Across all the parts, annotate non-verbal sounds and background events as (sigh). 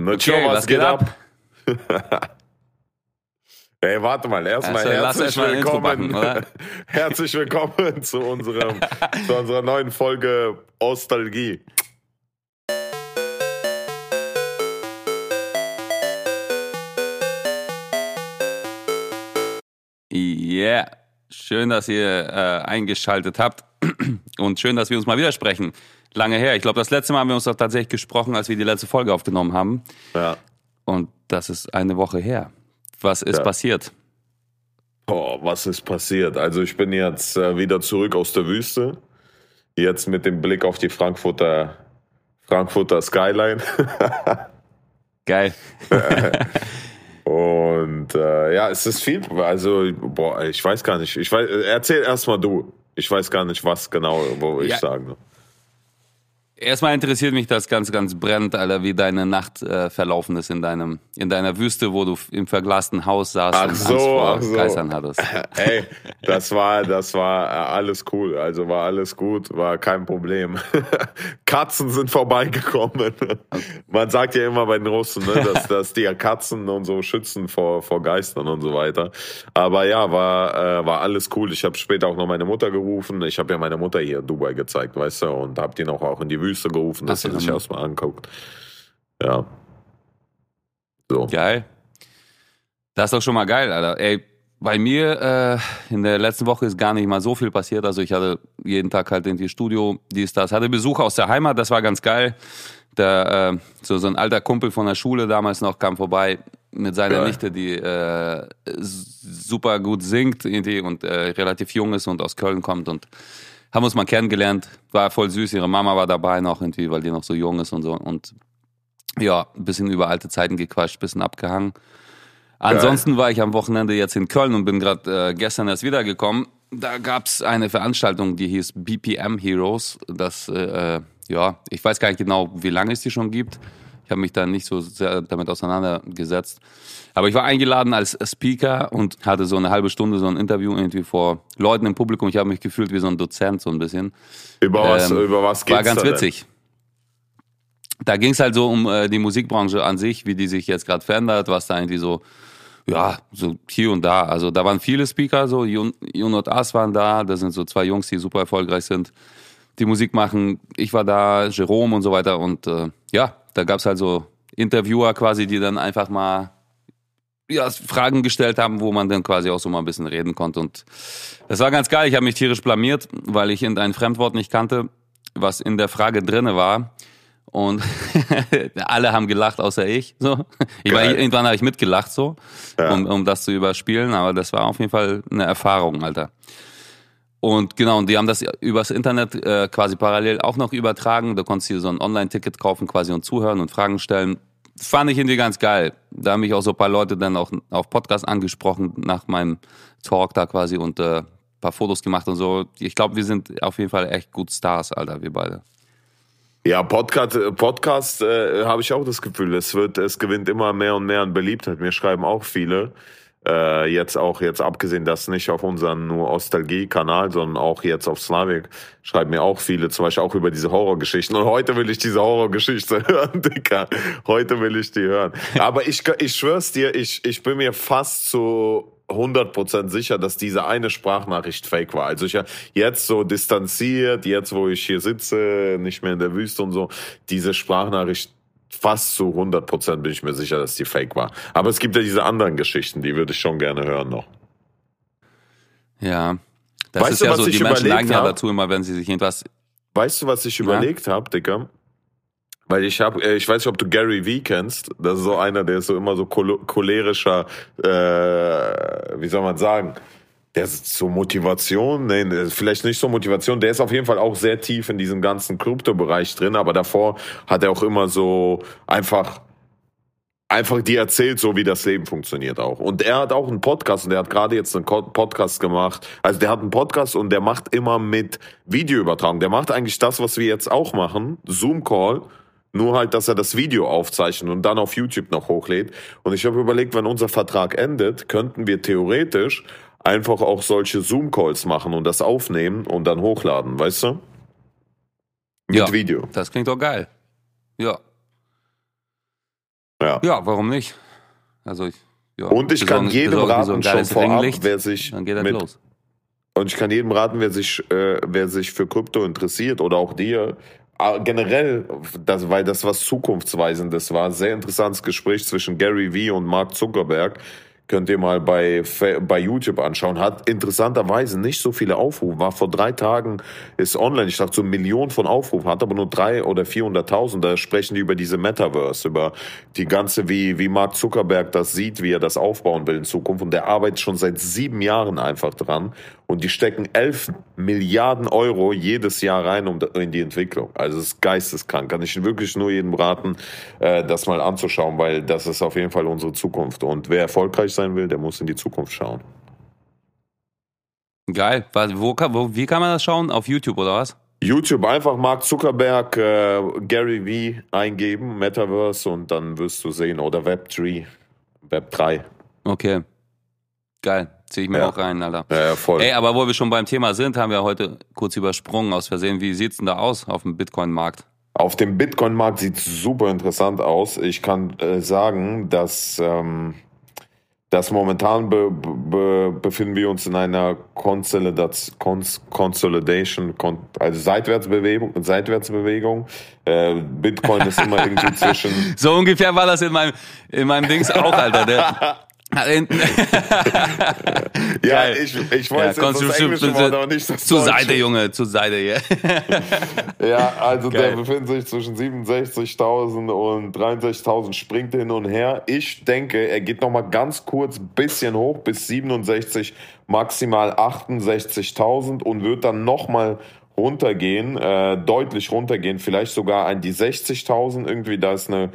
Nacho, Okay, was, was geht geht ab? (laughs) Ey, warte mal, erstmal Also, herzlich erst mal willkommen. backen, (laughs) herzlich willkommen zu unserem, (laughs) zu unserer neuen Folge Ostalgie. Yeah, schön, dass ihr äh, eingeschaltet habt und schön, dass wir uns mal wieder sprechen. Lange her. Ich glaube, das letzte Mal haben wir uns doch tatsächlich gesprochen, als wir die letzte Folge aufgenommen haben. Ja. Und das ist eine Woche her. Was ist Ja. passiert? Boah, was ist passiert? Also ich bin jetzt äh, wieder zurück aus der Wüste. Jetzt mit dem Blick auf die Frankfurter, Frankfurter Skyline. (laughs) Geil. (laughs) Und äh, ja, es ist viel. Also, boah, ich weiß gar nicht. Ich weiß, erzähl erstmal du. Ich weiß gar nicht, was genau, wo ich Ja. sagen soll. Erstmal interessiert mich das ganz, ganz brennend, Alter, wie deine Nacht äh, verlaufen ist in deinem, in deiner Wüste, wo du im verglasten Haus saßt Ach und so, Angst vor ach so. Geistern hattest. (laughs) Ey, das war, das war äh, alles cool. Also war alles gut, war kein Problem. (laughs) Katzen sind vorbeigekommen. (laughs) Man sagt ja immer bei den Russen, ne, dass, dass die ja Katzen und so schützen vor, vor Geistern und so weiter. Aber ja, war, äh, war alles cool. Ich habe später auch noch meine Mutter gerufen. Ich habe ja meine Mutter hier in Dubai gezeigt, weißt du, und habe die noch auch in die Wüste gerufen, dass Ach, sie sich ja. erstmal anguckt. Ja. So. Geil. Das ist doch schon mal geil, Alter. Ey, bei mir äh, in der letzten Woche ist gar nicht mal so viel passiert. Also ich hatte jeden Tag halt irgendwie Studio, dies, das. Hatte Besuch aus der Heimat, das war ganz geil. Der, äh, so, so ein alter Kumpel von der Schule damals noch kam vorbei mit seiner Geil. Nichte, die äh, super gut singt irgendwie und äh, relativ jung ist und aus Köln kommt und haben uns mal kennengelernt. War voll süß. Ihre Mama war dabei noch irgendwie, weil die noch so jung ist und so. Und ja, ein bisschen über alte Zeiten gequatscht, ein bisschen abgehangen. Ansonsten war ich am Wochenende jetzt in Köln und bin gerade äh, gestern erst wiedergekommen. Da gab's eine Veranstaltung, die hieß BPM Heroes. Das, äh, ja, ich weiß gar nicht genau, wie lange es die schon gibt. Ich habe mich da nicht so sehr damit auseinandergesetzt. Aber ich war eingeladen als Speaker und hatte so eine halbe Stunde so ein Interview irgendwie vor Leuten im Publikum. Ich habe mich gefühlt wie so ein Dozent so ein bisschen. Über was, Ähm, über was geht's War ganz da witzig. Da ging es halt so um äh, die Musikbranche an sich, wie die sich jetzt gerade verändert, was da irgendwie so, ja, so hier und da. Also da waren viele Speaker, so Jun und As waren da, das sind so zwei Jungs, die super erfolgreich sind, die Musik machen. Ich war da, Jerome und so weiter. Und äh, ja, da gab's halt so Interviewer quasi, die dann einfach mal ja, Fragen gestellt haben, wo man dann quasi auch so mal ein bisschen reden konnte. Und das war ganz geil. Ich habe mich tierisch blamiert, weil ich ein Fremdwort nicht kannte, was in der Frage drinne war. Und (laughs) alle haben gelacht, außer ich. So, ich war, irgendwann habe ich mitgelacht, so, Ja. um, um das zu überspielen. Aber das war auf jeden Fall eine Erfahrung, Alter. Und genau, und die haben das übers Internet äh, quasi parallel auch noch übertragen. Da konntest du dir so ein Online-Ticket kaufen quasi und zuhören und Fragen stellen. Fand ich irgendwie ganz geil. Da haben mich auch so ein paar Leute dann auch auf Podcast angesprochen nach meinem Talk da quasi und äh, paar Fotos gemacht und so. Ich glaube, wir sind auf jeden Fall echt gut Stars, Alter, wir beide. Ja, Podcast, äh, Podcast äh, habe ich auch das Gefühl, es wird, es gewinnt immer mehr und mehr an Beliebtheit. Mir schreiben auch viele, äh, jetzt auch jetzt abgesehen, dass nicht auf unseren nur Ostalgie-Kanal, sondern auch jetzt auf Slavik, schreiben mir auch viele, zum Beispiel auch über diese Horrorgeschichten. Und heute will ich diese Horrorgeschichte (laughs) hören, Dicker. Heute will ich die hören. Aber ich, ich schwör's dir, ich, ich bin mir fast so 100% sicher, dass diese eine Sprachnachricht fake war. Also ich ja jetzt so distanziert, jetzt wo ich hier sitze, nicht mehr in der Wüste und so, diese Sprachnachricht fast zu 100% bin ich mir sicher, dass die fake war. Aber es gibt ja diese anderen Geschichten, die würde ich schon gerne hören noch. Ja. Das Weißt ist du, ja was so, ich die Menschen überlegt neigen ja dazu immer, wenn sie sich irgendwas. Weißt du, was ich Ja. überlegt habe, Dicker? Weil ich habe, äh, ich weiß nicht, ob du Gary Vee kennst. Das ist so einer, der ist so immer so cholerischer, äh, wie soll man sagen? Der ist so Motivation, nee, vielleicht nicht so Motivation. Der ist auf jeden Fall auch sehr tief in diesem ganzen Kryptobereich drin, aber davor hat er auch immer so einfach einfach die erzählt, so wie das Leben funktioniert auch. Und er hat auch einen Podcast und der hat gerade jetzt einen Podcast gemacht. Also der hat einen Podcast und der macht immer mit Videoübertragung. Der macht eigentlich das, was wir jetzt auch machen, Zoom-Call, nur halt, dass er das Video aufzeichnet und dann auf YouTube noch hochlädt. Und ich habe überlegt, wenn unser Vertrag endet, könnten wir theoretisch einfach auch solche Zoom-Calls machen und das aufnehmen und dann hochladen, weißt du? Mit Ja. Video. Das klingt doch geil. Ja. Ja. Ja, warum nicht? Also ich, ja, Und ich kann besorgen- jedem besorgen raten, so schon vorab, wer sich dann geht das mit los. Und ich kann jedem raten, wer sich, äh, wer sich für Krypto interessiert oder auch dir, äh, generell, das, weil das was Zukunftsweisendes war, sehr interessantes Gespräch zwischen Gary Vee und Mark Zuckerberg. Könnt ihr mal bei, bei YouTube anschauen. Hat interessanterweise nicht so viele Aufrufe. War vor drei Tagen, ist online. Ich dachte, so Millionen von Aufrufen. Hat aber nur drei oder 400.000. Da sprechen die über diese Metaverse, über die ganze, wie, wie Mark Zuckerberg das sieht, wie er das aufbauen will in Zukunft. Und der arbeitet schon seit sieben Jahren einfach dran. Und die stecken 11 Milliarden Euro jedes Jahr rein um, in die Entwicklung. Also es ist geisteskrank. Kann ich wirklich nur jedem raten, äh, das mal anzuschauen, weil das ist auf jeden Fall unsere Zukunft. Und wer erfolgreich sein will, der muss in die Zukunft schauen. Geil. Wo, kann- wo, wie kann man das schauen? Auf YouTube oder was? YouTube einfach Mark Zuckerberg, äh, Gary Vee eingeben, Metaverse und dann wirst du sehen. Oder Web3, Web3. Okay. Geil. Zieh ich mir Ja. auch rein, Alter. Ja, voll. Ey, aber wo wir schon beim Thema sind, haben wir heute kurz übersprungen aus Versehen. Wie sieht's denn da aus auf dem Bitcoin-Markt? Auf dem Bitcoin-Markt sieht super interessant aus. Ich kann äh, sagen, dass, ähm, dass momentan be, be, befinden wir uns in einer Consolidation, Cons, Consolidation, Con, also Seitwärtsbewegung. Seitwärtsbewegung. Äh, Bitcoin ist immer (laughs) irgendwie zwischen So ungefähr war das in meinem, in meinem Dings auch, Alter. Der, (laughs) hinten. (laughs) Ja, Geil. ich, ich Ja, weiß jetzt das englische Wort, aber nicht das Zur. Seite, Junge, zur Seite, ja. (laughs) Ja, also Geil. der befindet sich zwischen 67.000 und 63.000, springt hin und her. Ich denke, er geht noch mal ganz kurz bisschen hoch bis 67, maximal 68.000 und wird dann noch mal runtergehen, äh, deutlich runtergehen, vielleicht sogar an die 60.000 irgendwie. Da ist eine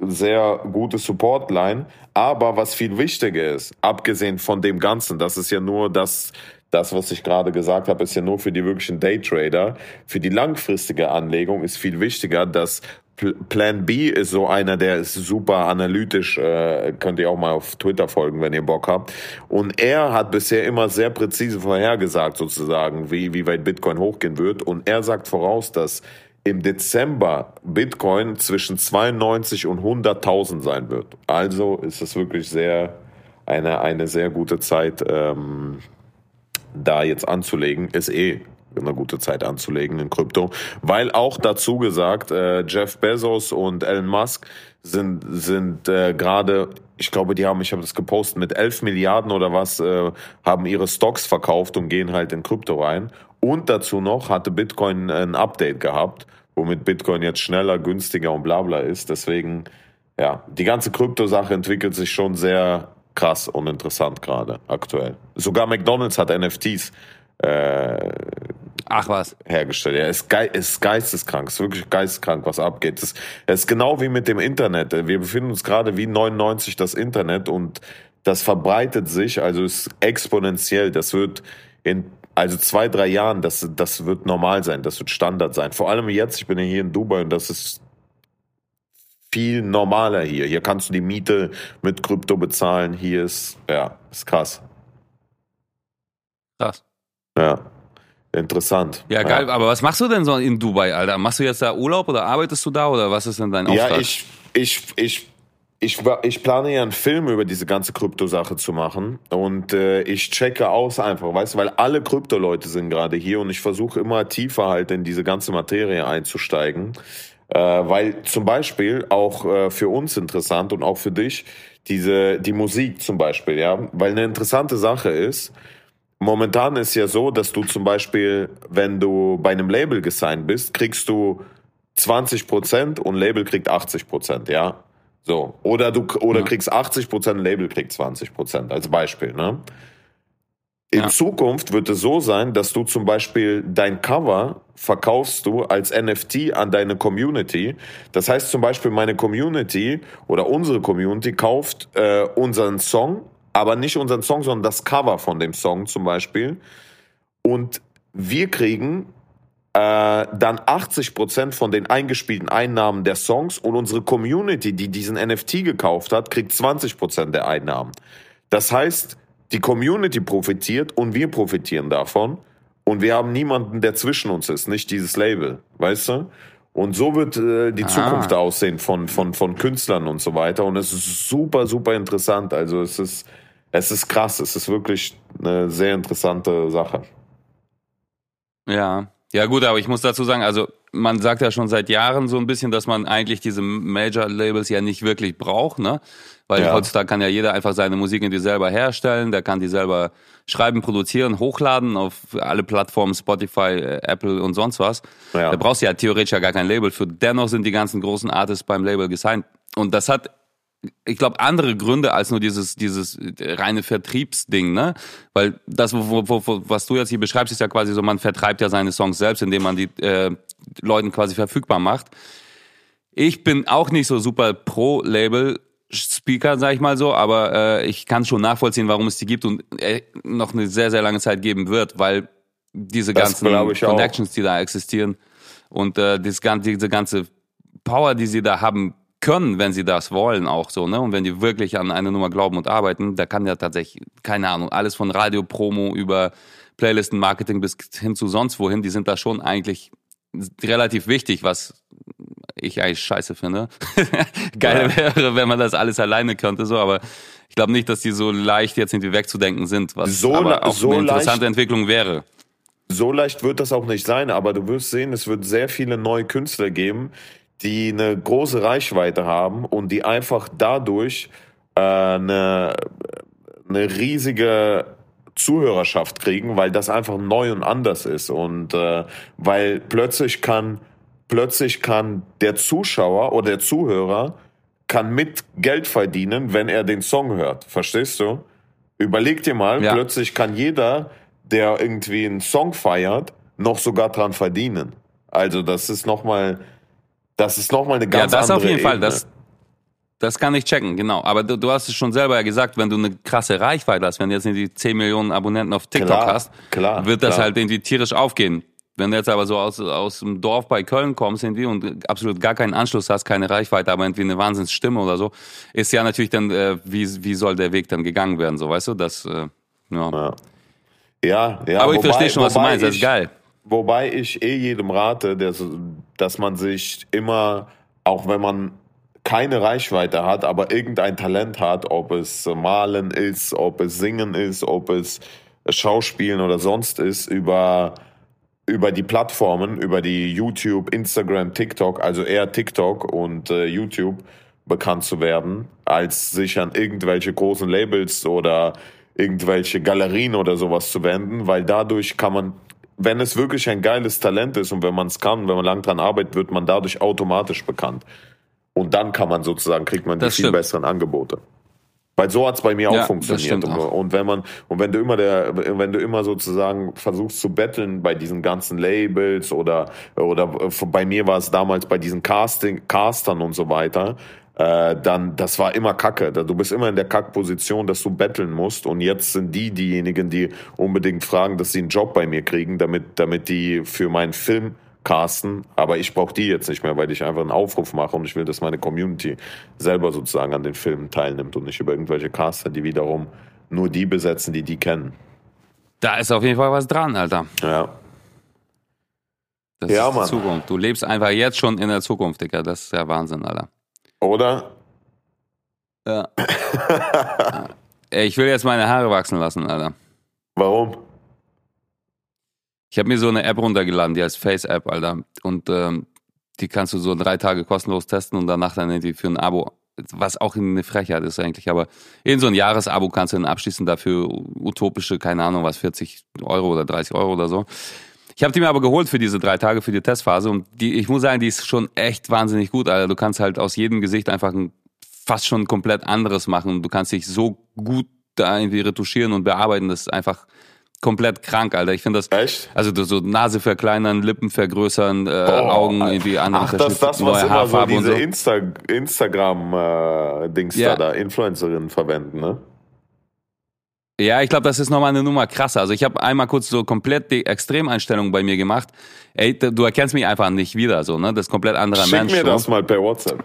sehr gute Supportline. Aber was viel wichtiger ist, abgesehen von dem Ganzen, das ist ja nur das, das, was ich gerade gesagt habe, ist ja nur für die wirklichen Daytrader. Für die langfristige Anlegung ist viel wichtiger, dass Pl- Plan B ist so einer, der ist super analytisch, äh, könnt ihr auch mal auf Twitter folgen, wenn ihr Bock habt. Und er hat bisher immer sehr präzise vorhergesagt, sozusagen, wie, wie weit Bitcoin hochgehen wird. Und er sagt voraus, dass im Dezember Bitcoin zwischen 92 und 100.000 sein wird. Also ist es wirklich sehr eine, eine sehr gute Zeit, ähm, da jetzt anzulegen. Ist eh eine gute Zeit anzulegen in Krypto. Weil auch dazu gesagt, äh, Jeff Bezos und Elon Musk sind, sind äh, gerade, ich glaube, die haben, ich habe das gepostet, mit 11 Milliarden oder was, äh, haben ihre Stocks verkauft und gehen halt in Krypto rein. Und dazu noch hatte Bitcoin ein Update gehabt, womit Bitcoin jetzt schneller, günstiger und bla bla ist. Deswegen, ja, die ganze Krypto-Sache entwickelt sich schon sehr krass und interessant gerade aktuell. Sogar McDonald's hat NFTs äh, Ach was. hergestellt. Ja, ist, ge ist geisteskrank, ist wirklich geisteskrank, was abgeht. Es es ist genau wie mit dem Internet. Wir befinden uns gerade wie 99 das Internet und das verbreitet sich, also ist exponentiell. Das wird in also zwei, drei Jahren, das, das wird normal sein, das wird Standard sein. Vor allem jetzt, ich bin ja hier in Dubai und das ist viel normaler hier. Hier kannst du die Miete mit Krypto bezahlen. Hier ist, ja, ist krass. Krass. Ja, interessant. Ja, geil. Aber was machst du denn so in Dubai, Alter? Machst du jetzt da Urlaub oder arbeitest du da oder was ist denn dein Auftrag? Ja, ich, ich, ich, ich, ich plane ja einen Film über diese ganze Krypto-Sache zu machen und äh, ich checke aus einfach, weißt du, weil alle Krypto-Leute sind gerade hier und ich versuche immer tiefer halt in diese ganze Materie einzusteigen, äh, weil zum Beispiel auch äh, für uns interessant und auch für dich diese die Musik zum Beispiel, ja, weil eine interessante Sache ist. Momentan ist ja so, dass du zum Beispiel, wenn du bei einem Label gesigned bist, kriegst du 20 Prozent und Label kriegt 80 Prozent, ja. So. Oder du, oder Ja. kriegst 80 Prozent, Label kriegt 20 Prozent, als Beispiel, ne? In Ja. Zukunft wird es so sein, dass du zum Beispiel dein Cover verkaufst du als NFT an deine Community. Das heißt zum Beispiel, meine Community oder unsere Community kauft äh, unseren Song, aber nicht unseren Song, sondern das Cover von dem Song zum Beispiel. Und wir kriegen äh, dann 80% von den eingespielten Einnahmen der Songs und unsere Community, die diesen NFT gekauft hat, kriegt 20% der Einnahmen. Das heißt, die Community profitiert und wir profitieren davon und wir haben niemanden, der zwischen uns ist, nicht dieses Label, weißt du? Und so wird äh, die ah. Zukunft aussehen von, von, von Künstlern und so weiter. Und es ist super, super interessant. Also es ist, es ist krass. Es ist wirklich eine sehr interessante Sache. Ja, ja gut, aber ich muss dazu sagen, also man sagt ja schon seit Jahren so ein bisschen, dass man eigentlich diese Major-Labels ja nicht wirklich braucht, ne? Weil ja. heutzutage kann ja jeder einfach seine Musik in die selber herstellen, der kann die selber schreiben, produzieren, hochladen auf alle Plattformen, Spotify, äh, Apple und sonst was. Ja. Da brauchst du ja theoretisch ja gar kein Label für. Dennoch sind die ganzen großen Artists beim Label gesigned. Und das hat ich glaube, andere Gründe als nur dieses, dieses reine Vertriebsding, ne? Weil das, wo, wo, wo, was du jetzt hier beschreibst, ist ja quasi so, man vertreibt ja seine Songs selbst, indem man die äh, Leuten quasi verfügbar macht. Ich bin auch nicht so super pro Label, Speaker, sag ich mal so, aber äh, ich kann schon nachvollziehen, warum es die gibt und äh, noch eine sehr, sehr lange Zeit geben wird, weil diese das ganzen Connections, die da existieren und äh, das, diese ganze Power, die sie da haben können, wenn sie das wollen, auch so, ne? Und wenn die wirklich an eine Nummer glauben und arbeiten, da kann ja tatsächlich, keine Ahnung, alles von Radio-Promo über Playlisten-Marketing bis hin zu sonst wohin, die sind da schon eigentlich relativ wichtig, was ich eigentlich scheiße finde. (laughs) Geil ja. wäre, wenn man das alles alleine könnte, so, aber ich glaube nicht, dass die so leicht jetzt irgendwie wegzudenken sind, was so, aber auch so eine interessante leicht, Entwicklung wäre. So leicht wird das auch nicht sein, aber du wirst sehen, es wird sehr viele neue Künstler geben, die eine große Reichweite haben und die einfach dadurch äh, eine, eine riesige Zuhörerschaft kriegen, weil das einfach neu und anders ist und äh, weil plötzlich kann plötzlich kann der Zuschauer oder der Zuhörer kann mit Geld verdienen, wenn er den Song hört. Verstehst du? Überleg dir mal, ja. plötzlich kann jeder, der irgendwie einen Song feiert, noch sogar dran verdienen. Also das ist nochmal, das ist nochmal eine ganz andere Ja, das auf jeden Ebene. Fall. Das, das kann ich checken, genau. Aber du, du hast es schon selber gesagt, wenn du eine krasse Reichweite hast, wenn du jetzt irgendwie 10 Millionen Abonnenten auf TikTok klar, hast, klar, wird das klar. halt irgendwie tierisch aufgehen. Wenn du jetzt aber so aus, aus dem Dorf bei Köln kommst irgendwie und absolut gar keinen Anschluss hast, keine Reichweite, aber irgendwie eine Wahnsinnsstimme oder so, ist ja natürlich dann, äh, wie, wie soll der Weg dann gegangen werden, so weißt du? Das, äh, ja. ja. Ja, ja. Aber ich verstehe schon, was du meinst, das ist geil. Wobei ich eh jedem rate, dass, dass man sich immer, auch wenn man keine Reichweite hat, aber irgendein Talent hat, ob es Malen ist, ob es Singen ist, ob es Schauspielen oder sonst ist, über über die Plattformen, über die YouTube, Instagram, TikTok, also eher TikTok und äh, YouTube bekannt zu werden, als sich an irgendwelche großen Labels oder irgendwelche Galerien oder sowas zu wenden, weil dadurch kann man, wenn es wirklich ein geiles Talent ist und wenn man es kann, wenn man lang dran arbeitet, wird man dadurch automatisch bekannt. Und dann kann man sozusagen, kriegt man die viel besseren Angebote. Weil so hat's bei mir ja, auch funktioniert. Und, und, wenn man, und wenn du immer der, wenn du immer sozusagen versuchst zu betteln bei diesen ganzen Labels oder, oder bei mir war es damals bei diesen Casting, Castern und so weiter, äh, dann, das war immer Kacke. Du bist immer in der Kackposition, dass du betteln musst. Und jetzt sind die diejenigen, die unbedingt fragen, dass sie einen Job bei mir kriegen, damit, damit die für meinen Film casten, aber ich brauche die jetzt nicht mehr, weil ich einfach einen Aufruf mache und ich will, dass meine Community selber sozusagen an den Filmen teilnimmt und nicht über irgendwelche Caster, die wiederum nur die besetzen, die die kennen. Da ist auf jeden Fall was dran, Alter. Ja. Das ja, ist die Mann. Zukunft. Du lebst einfach jetzt schon in der Zukunft, Digga. Das ist ja Wahnsinn, Alter. Oder? Ja. (laughs) Ich will jetzt meine Haare wachsen lassen, Alter. Warum? Ich habe mir so eine App runtergeladen, die heißt Face App, Alter. Und ähm, die kannst du so drei Tage kostenlos testen und danach dann irgendwie für ein Abo, was auch eine Frechheit ist eigentlich, aber in so ein Jahresabo kannst du dann abschließen dafür utopische, keine Ahnung was, 40 Euro oder 30 Euro oder so. Ich habe die mir aber geholt für diese drei Tage, für die Testphase und die, ich muss sagen, die ist schon echt wahnsinnig gut, Alter. Du kannst halt aus jedem Gesicht einfach ein fast schon komplett anderes machen. Du kannst dich so gut da irgendwie retuschieren und bearbeiten, das ist einfach komplett krank, Alter. Ich finde das. Echt? Also so Nase verkleinern, Lippen vergrößern, äh, oh, Augen irgendwie andere Ach, das, das was immer Haarfarbe so diese so. Insta Instagram-Dings äh, ja. da, da, Influencerinnen verwenden, ne? Ja, ich glaube, das ist nochmal eine Nummer krasser. Also ich habe einmal kurz so komplett die Extremeinstellung bei mir gemacht. Ey, du erkennst mich einfach nicht wieder, so, ne? Das ist komplett anderer Schick Mensch. Schick mir so. das mal per WhatsApp.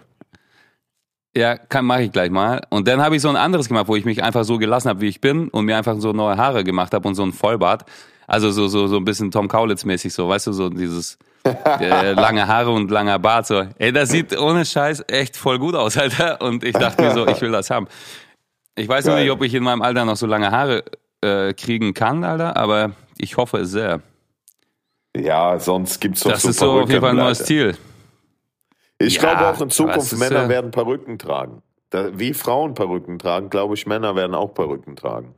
Ja, kann mache ich gleich mal. Und dann habe ich so ein anderes gemacht, wo ich mich einfach so gelassen habe, wie ich bin und mir einfach so neue Haare gemacht habe und so ein Vollbart. Also so, so, so ein bisschen Tom Kaulitz-mäßig, so, weißt du, so dieses (laughs) äh, lange Haare und langer Bart. So, ey, das sieht ohne Scheiß echt voll gut aus, Alter. Und ich dachte mir so, ich will das haben. Ich weiß noch nicht, ob ich in meinem Alter noch so lange Haare äh, kriegen kann, Alter, aber ich hoffe es sehr. Ja, sonst gibt's doch Das so ist so auf jeden Fall ein neues. Ziel. Ich Ja, glaube auch in Zukunft es Männer werden Perücken tragen. Da, wie Frauen Perücken tragen, glaube ich, Männer werden auch Perücken tragen.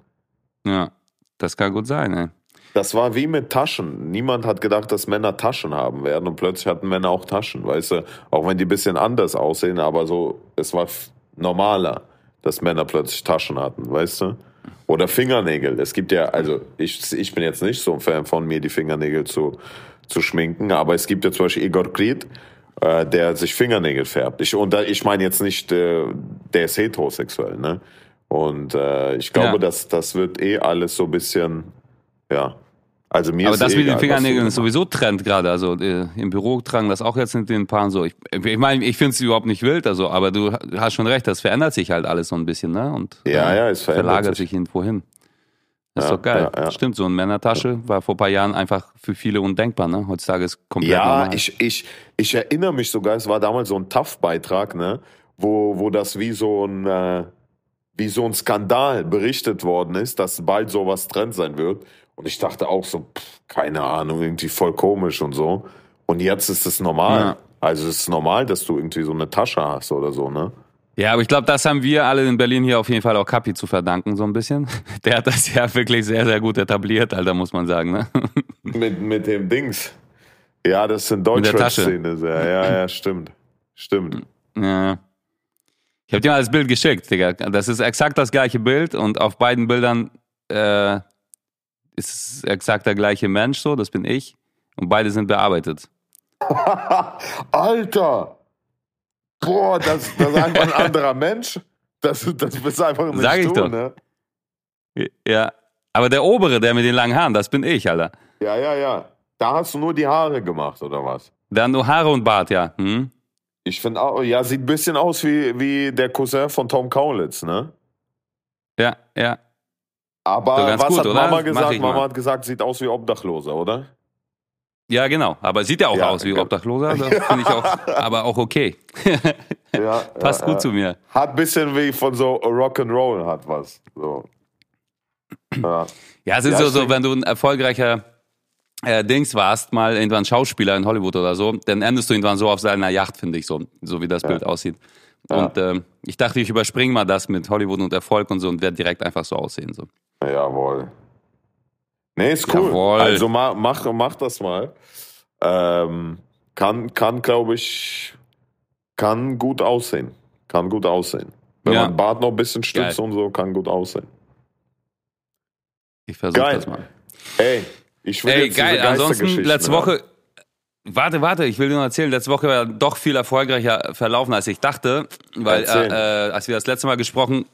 Ja, das kann gut sein, ey. Das war wie mit Taschen. Niemand hat gedacht, dass Männer Taschen haben werden und plötzlich hatten Männer auch Taschen, weißt du? Auch wenn die ein bisschen anders aussehen, aber so, es war normaler, dass Männer plötzlich Taschen hatten, weißt du? Oder Fingernägel. Es gibt ja, also ich, ich bin jetzt nicht so ein Fan von mir, die Fingernägel zu, zu schminken, aber es gibt ja zum Beispiel Igor Krit, äh, der sich Fingernägel färbt. Ich, und da, ich meine jetzt nicht, äh, der ist heterosexuell, ne? Und äh, ich glaube, Ja. dass das wird eh alles so ein bisschen, ja. Also mir Aber ist das eh mit den Fingernägeln ist sowieso Trend gerade. Also äh, im Büro tragen das auch jetzt mit den Paaren so. Ich, ich meine, ich finde es überhaupt nicht wild, also, aber du hast schon recht, das verändert sich halt alles so ein bisschen, ne? Und Ja, äh, ja, es verändert verlagert sich. irgendwo hin. Das ist Ja, doch geil. ja, ja. Stimmt, so eine Männertasche war vor ein paar Jahren einfach für viele undenkbar, ne? Heutzutage ist komplett Ja, normal. ich, ich, ich erinnere mich sogar, es war damals so ein TAF-Beitrag, ne, wo, wo das wie so ein, äh, wie so ein Skandal berichtet worden ist, dass bald sowas Trend sein wird. Und ich dachte auch so, pff, keine Ahnung, irgendwie voll komisch und so. Und jetzt ist es normal. Ja. Also es ist normal, dass du irgendwie so eine Tasche hast oder so, ne? Ja, aber ich glaube, das haben wir alle in Berlin hier auf jeden Fall auch Kapi zu verdanken, so ein bisschen. (laughs) Der hat das ja wirklich sehr, sehr gut etabliert, Alter, muss man sagen, ne? (laughs) Mit, mit dem Dings. Ja, das der Tasche. Deutschrap-Szene sehr. Ja, ja, stimmt. Stimmt. Ja. Ich habe dir mal das Bild geschickt, Digga. Das ist exakt das gleiche Bild und auf beiden Bildern äh, ist es exakt der gleiche Mensch, so, das bin ich. Und beide sind bearbeitet. (laughs) Alter! Boah, das, das ist einfach ein anderer Mensch. Das, das bist einfach nicht Sag ich du, doch. ne? Ja. Aber der obere, der mit den langen Haaren, das bin ich, Alter. Ja, ja, ja. Da hast du nur die Haare gemacht, oder was? Dann nur Haare und Bart, ja. Hm? Ich finde auch, ja, sieht ein bisschen aus wie, wie der Cousin von Tom Kaulitz, ne? Ja, ja. Aber was gut, hat oder? Mama Mach gesagt? Mama mal. hat gesagt, sieht aus wie Obdachloser, oder? Ja, genau. Aber sieht ja auch Ja, aus wie. Obdachloser. Das (laughs) finde ich auch, aber auch okay. Ja. (laughs) Passt ja, gut zu mir. Hat ein bisschen wie von so Rock'n'Roll hat was. So. Ja. Ja, es ist so, so, wenn du ein erfolgreicher äh, Dings warst, mal irgendwann Schauspieler in Hollywood oder so, dann endest du irgendwann so auf seiner Yacht, finde ich, so, so wie das Bild aussieht. Und ähm, ich dachte, ich überspringe mal das mit Hollywood und Erfolg und so und werde direkt einfach so aussehen. So. Jawohl. Nee, ist cool. Jawohl. Also mach, mach, mach das mal. Ähm, kann, kann glaube ich, kann gut aussehen. Kann gut aussehen. Wenn Ja. man Bart noch ein bisschen stützt Geil. und so, kann gut aussehen. Ich versuche das mal. Ey, ich will Ey, jetzt geil. Ansonsten, letzte. Woche. Warte, warte, ich will dir noch erzählen, letzte Woche war doch viel erfolgreicher verlaufen, als ich dachte. Weil, äh, äh, als wir das letzte Mal gesprochen,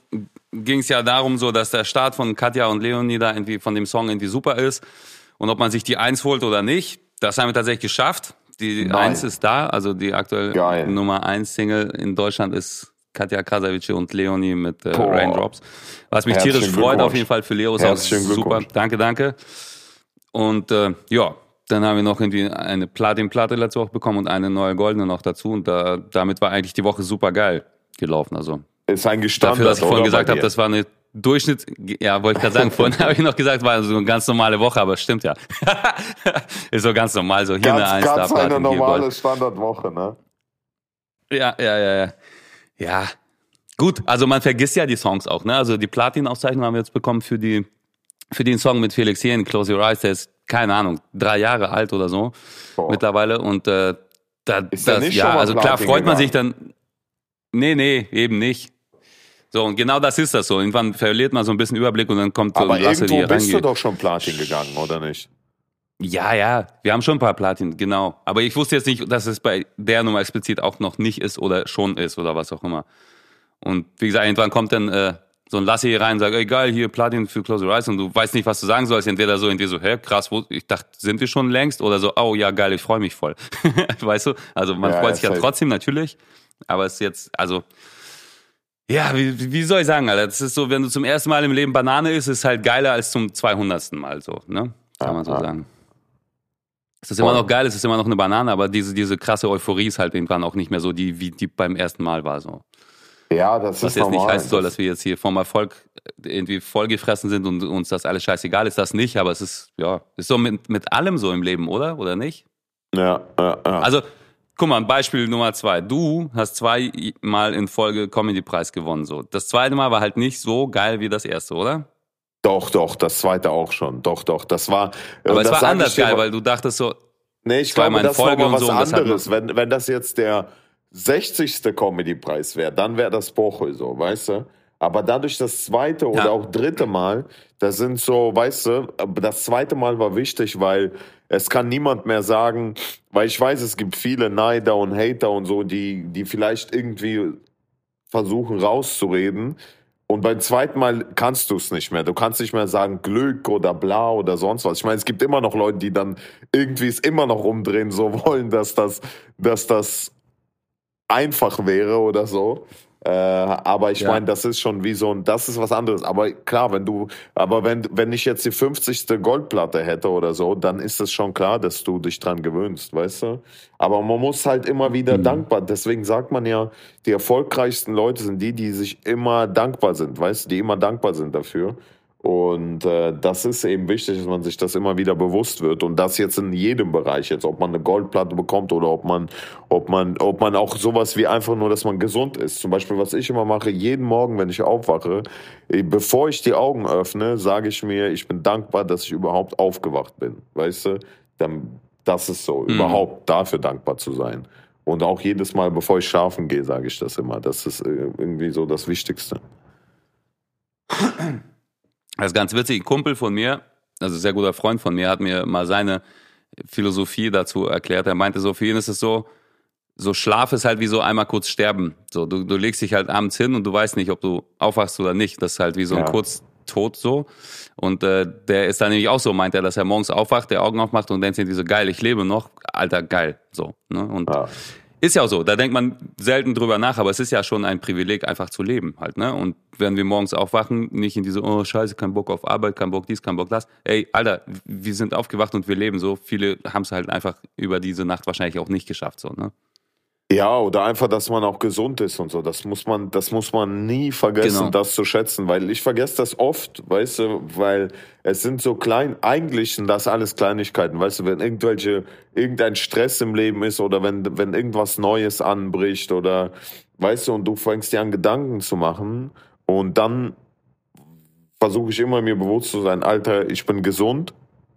ging es ja darum, so, dass der Start von Katja und Leonie da irgendwie von dem Song irgendwie super ist. Und ob man sich die Eins holt oder nicht, das haben wir tatsächlich geschafft. Die Nein. Eins ist da, also die aktuell Geil. Nummer eins Single in Deutschland ist Katja Krasavice und Leonie mit äh. Raindrops. Was mich Herzlichen tierisch freut auf jeden Fall für Leo ist auch super. Danke, danke. Und äh, ja, dann haben wir noch irgendwie eine Platinplatte letzte Woche bekommen und eine neue goldene noch dazu. Und da, damit war eigentlich die Woche super geil gelaufen. Also Ist ein Gestanden. dafür, dass ich vorhin gesagt habe, das war eine Durchschnitt, ja, wollte ich gerade sagen, vorhin (laughs) habe ich noch gesagt, war so eine ganz normale Woche, aber stimmt ja. (laughs) ist so ganz normal, so hier eine ganz, Eins, da ganz eine hier normale. Standardwoche, ne? Ja, ja, ja, ja. Ja, gut, also man vergisst ja die Songs auch, ne? Also die Platin-Auszeichnung haben wir jetzt bekommen für die für den Song mit Felix Jähn, Close Your Eyes, der ist, keine Ahnung, drei Jahre alt oder so Boah. mittlerweile und äh, da, Ist das, nicht ja, also klar freut man sich dann, nee, nee, eben nicht. So, und genau das ist das so. Irgendwann verliert man so ein bisschen Überblick und dann kommt so Aber ein Lasse, die irgendwo bist du reingeht. doch schon Platin gegangen, oder nicht? Ja, ja, wir haben schon ein paar Platin, genau. Aber ich wusste jetzt nicht, dass es bei der Nummer explizit auch noch nicht ist oder schon ist oder was auch immer. Und wie gesagt, irgendwann kommt dann äh, so ein Lassi hier rein und sagt, ey geil, hier Platin für Close Your Eyes und du weißt nicht, was du sagen sollst. Entweder so, entweder so, hä, krass, wo, ich dachte, sind wir schon längst? Oder so, oh ja, geil, ich freue mich voll. (laughs) weißt du? Also man Ja, freut sich ja trotzdem natürlich, aber es ist jetzt, also ja, wie, wie soll ich sagen, Alter? Das ist so, wenn du zum ersten Mal im Leben Banane isst, ist halt geiler als zum 200. Mal so, ne? kann man so sagen. Es ist immer noch geil, es ist immer noch eine Banane, aber diese, diese krasse Euphorie ist halt irgendwann auch nicht mehr so, die, wie die beim ersten Mal war. So. Ja, das Was ist jetzt normal. nicht heißen soll, dass wir jetzt hier vom Erfolg irgendwie vollgefressen sind und uns das alles scheißegal ist, das nicht, aber es ist, ja, ist so mit, mit allem so im Leben, oder? Oder nicht? ja, ja, ja. Also, guck mal, Beispiel Nummer zwei. Du hast zweimal in Folge Comedy-Preis gewonnen. So. Das zweite Mal war halt nicht so geil wie das erste, oder? Doch, doch, das zweite auch schon. Doch, doch. Das war. Aber es das war sag anders geil, mal- weil du dachtest so, Nee, ich glaube, das war Folge und was so, anderes. Wenn, wenn das jetzt der 60. Comedy-Preis wäre, dann wäre das Bochel so, weißt du? Aber dadurch das zweite oder Ja. auch dritte Mal, das sind so, weißt du, aber das zweite Mal war wichtig, weil es kann niemand mehr sagen, weil ich weiß, es gibt viele Neider und Hater und so, die, die vielleicht irgendwie versuchen rauszureden. Und beim zweiten Mal kannst du es nicht mehr. Du kannst nicht mehr sagen Glück oder bla oder sonst was. Ich meine, es gibt immer noch Leute, die dann irgendwie es immer noch umdrehen, so (laughs) wollen, dass das, dass das einfach wäre oder so. Äh, aber ich Ja. meine, das ist schon wie so ein, das ist was anderes. Aber klar, wenn du, aber wenn, wenn ich jetzt die 50. Goldplatte hätte oder so, dann ist es schon klar, dass du dich dran gewöhnst, weißt du? Aber man muss halt immer wieder Mhm. dankbar, deswegen sagt man ja, die erfolgreichsten Leute sind die, die sich immer dankbar sind, weißt du, die immer dankbar sind dafür. Und äh, das ist eben wichtig, dass man sich das immer wieder bewusst wird. Und das jetzt in jedem Bereich, jetzt ob man eine Goldplatte bekommt oder ob man, ob man, ob man auch sowas wie einfach nur, dass man gesund ist. Zum Beispiel, was ich immer mache, jeden Morgen, wenn ich aufwache, eh, bevor ich die Augen öffne, sage ich mir, ich bin dankbar, dass ich überhaupt aufgewacht bin. Weißt du? Dann, das ist so, Mhm. überhaupt dafür dankbar zu sein. Und auch jedes Mal, bevor ich schlafen gehe, sage ich das immer. Das ist äh, irgendwie so das Wichtigste. (clears throat) Das ist ganz witzig. Ein Kumpel von mir, also ein sehr guter Freund von mir, hat mir mal seine Philosophie dazu erklärt. Er meinte so, für ihn ist es so, so Schlaf ist halt wie so einmal kurz sterben. So, du, du legst dich halt abends hin und du weißt nicht, ob du aufwachst oder nicht. Das ist halt wie so ein Ja. Kurztod so. Und äh, der ist dann nämlich auch so, meint er, dass er morgens aufwacht, der Augen aufmacht und denkt sich so, geil, ich lebe noch. Alter, geil. So. Ne? Und Ja. Ist ja auch so, da denkt man selten drüber nach, aber es ist ja schon ein Privileg, einfach zu leben halt, ne? Und wenn wir morgens aufwachen, nicht in diese, oh scheiße, kein Bock auf Arbeit, kein Bock dies, kein Bock das. Ey, Alter, wir sind aufgewacht und wir leben so. Viele haben es halt einfach über diese Nacht wahrscheinlich auch nicht geschafft, so, ne? Ja, oder einfach, dass man auch gesund ist und so. Das muss man, das muss man nie vergessen, Genau. das zu schätzen, weil ich vergesse das oft, weißt du, weil es sind so klein, eigentlich sind das alles Kleinigkeiten, weißt du, wenn irgendwelche, irgendein Stress im Leben ist oder wenn, wenn irgendwas Neues anbricht oder, weißt du, und du fängst dir an Gedanken zu machen und dann versuche ich immer mir bewusst zu sein, Alter, ich bin gesund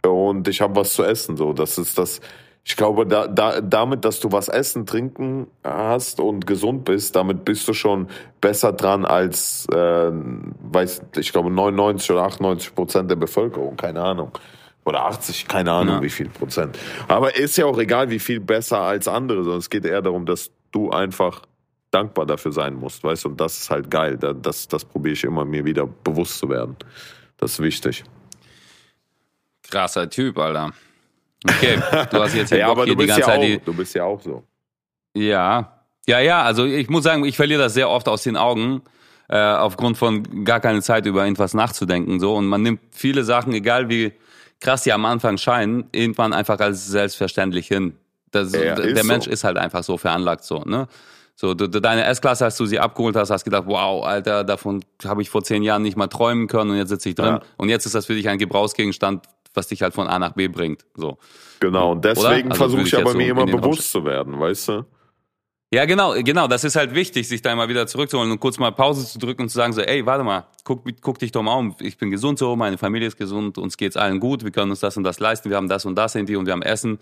und ich habe was zu essen, so, das ist das, ich glaube, da, da, damit, dass du was essen, trinken hast und gesund bist, damit bist du schon besser dran als, äh, weiß, ich glaube, 99 oder 98 Prozent der Bevölkerung, keine Ahnung. Oder 80, keine Ahnung, Ja. wie viel Prozent. Aber ist ja auch egal, wie viel besser als andere, sondern es geht eher darum, dass du einfach dankbar dafür sein musst, weißt du, und das ist halt geil. Da- Das, das probiere ich immer, mir wieder bewusst zu werden. Das ist wichtig. Krasser Typ, Alter. Okay, du hast jetzt (laughs) hier Ja, Bock aber hier du die bist ganze ja Zeit auch, die, du bist ja auch so. Ja, ja, ja. Also ich muss sagen, ich verliere das sehr oft aus den Augen, äh, aufgrund von gar keine Zeit über irgendwas nachzudenken. So und man nimmt viele Sachen, egal wie krass die am Anfang scheinen, irgendwann einfach als selbstverständlich hin. Das, Ja, der Mensch so. ist halt einfach so veranlagt so. Ne? So, du, deine S-Klasse, als du sie abgeholt hast, hast gedacht, wow, Alter, davon habe ich vor zehn Jahren nicht mal träumen können und jetzt sitze ich drin. Ja. Und jetzt ist das für dich ein Gebrauchsgegenstand, was dich halt von A nach B bringt. So. Genau, und deswegen Also versuche ich ich aber so mir immer den Raum bewusst zu werden, weißt du? Ja, genau, genau. Das ist halt wichtig, sich da mal wieder zurückzuholen und kurz mal Pause zu drücken und zu sagen so, ey, warte mal, guck, guck dich doch mal um. Ich bin gesund so, meine Familie ist gesund, uns geht's allen gut, wir können uns das und das leisten, wir haben das und das irgendwie und wir haben Essen.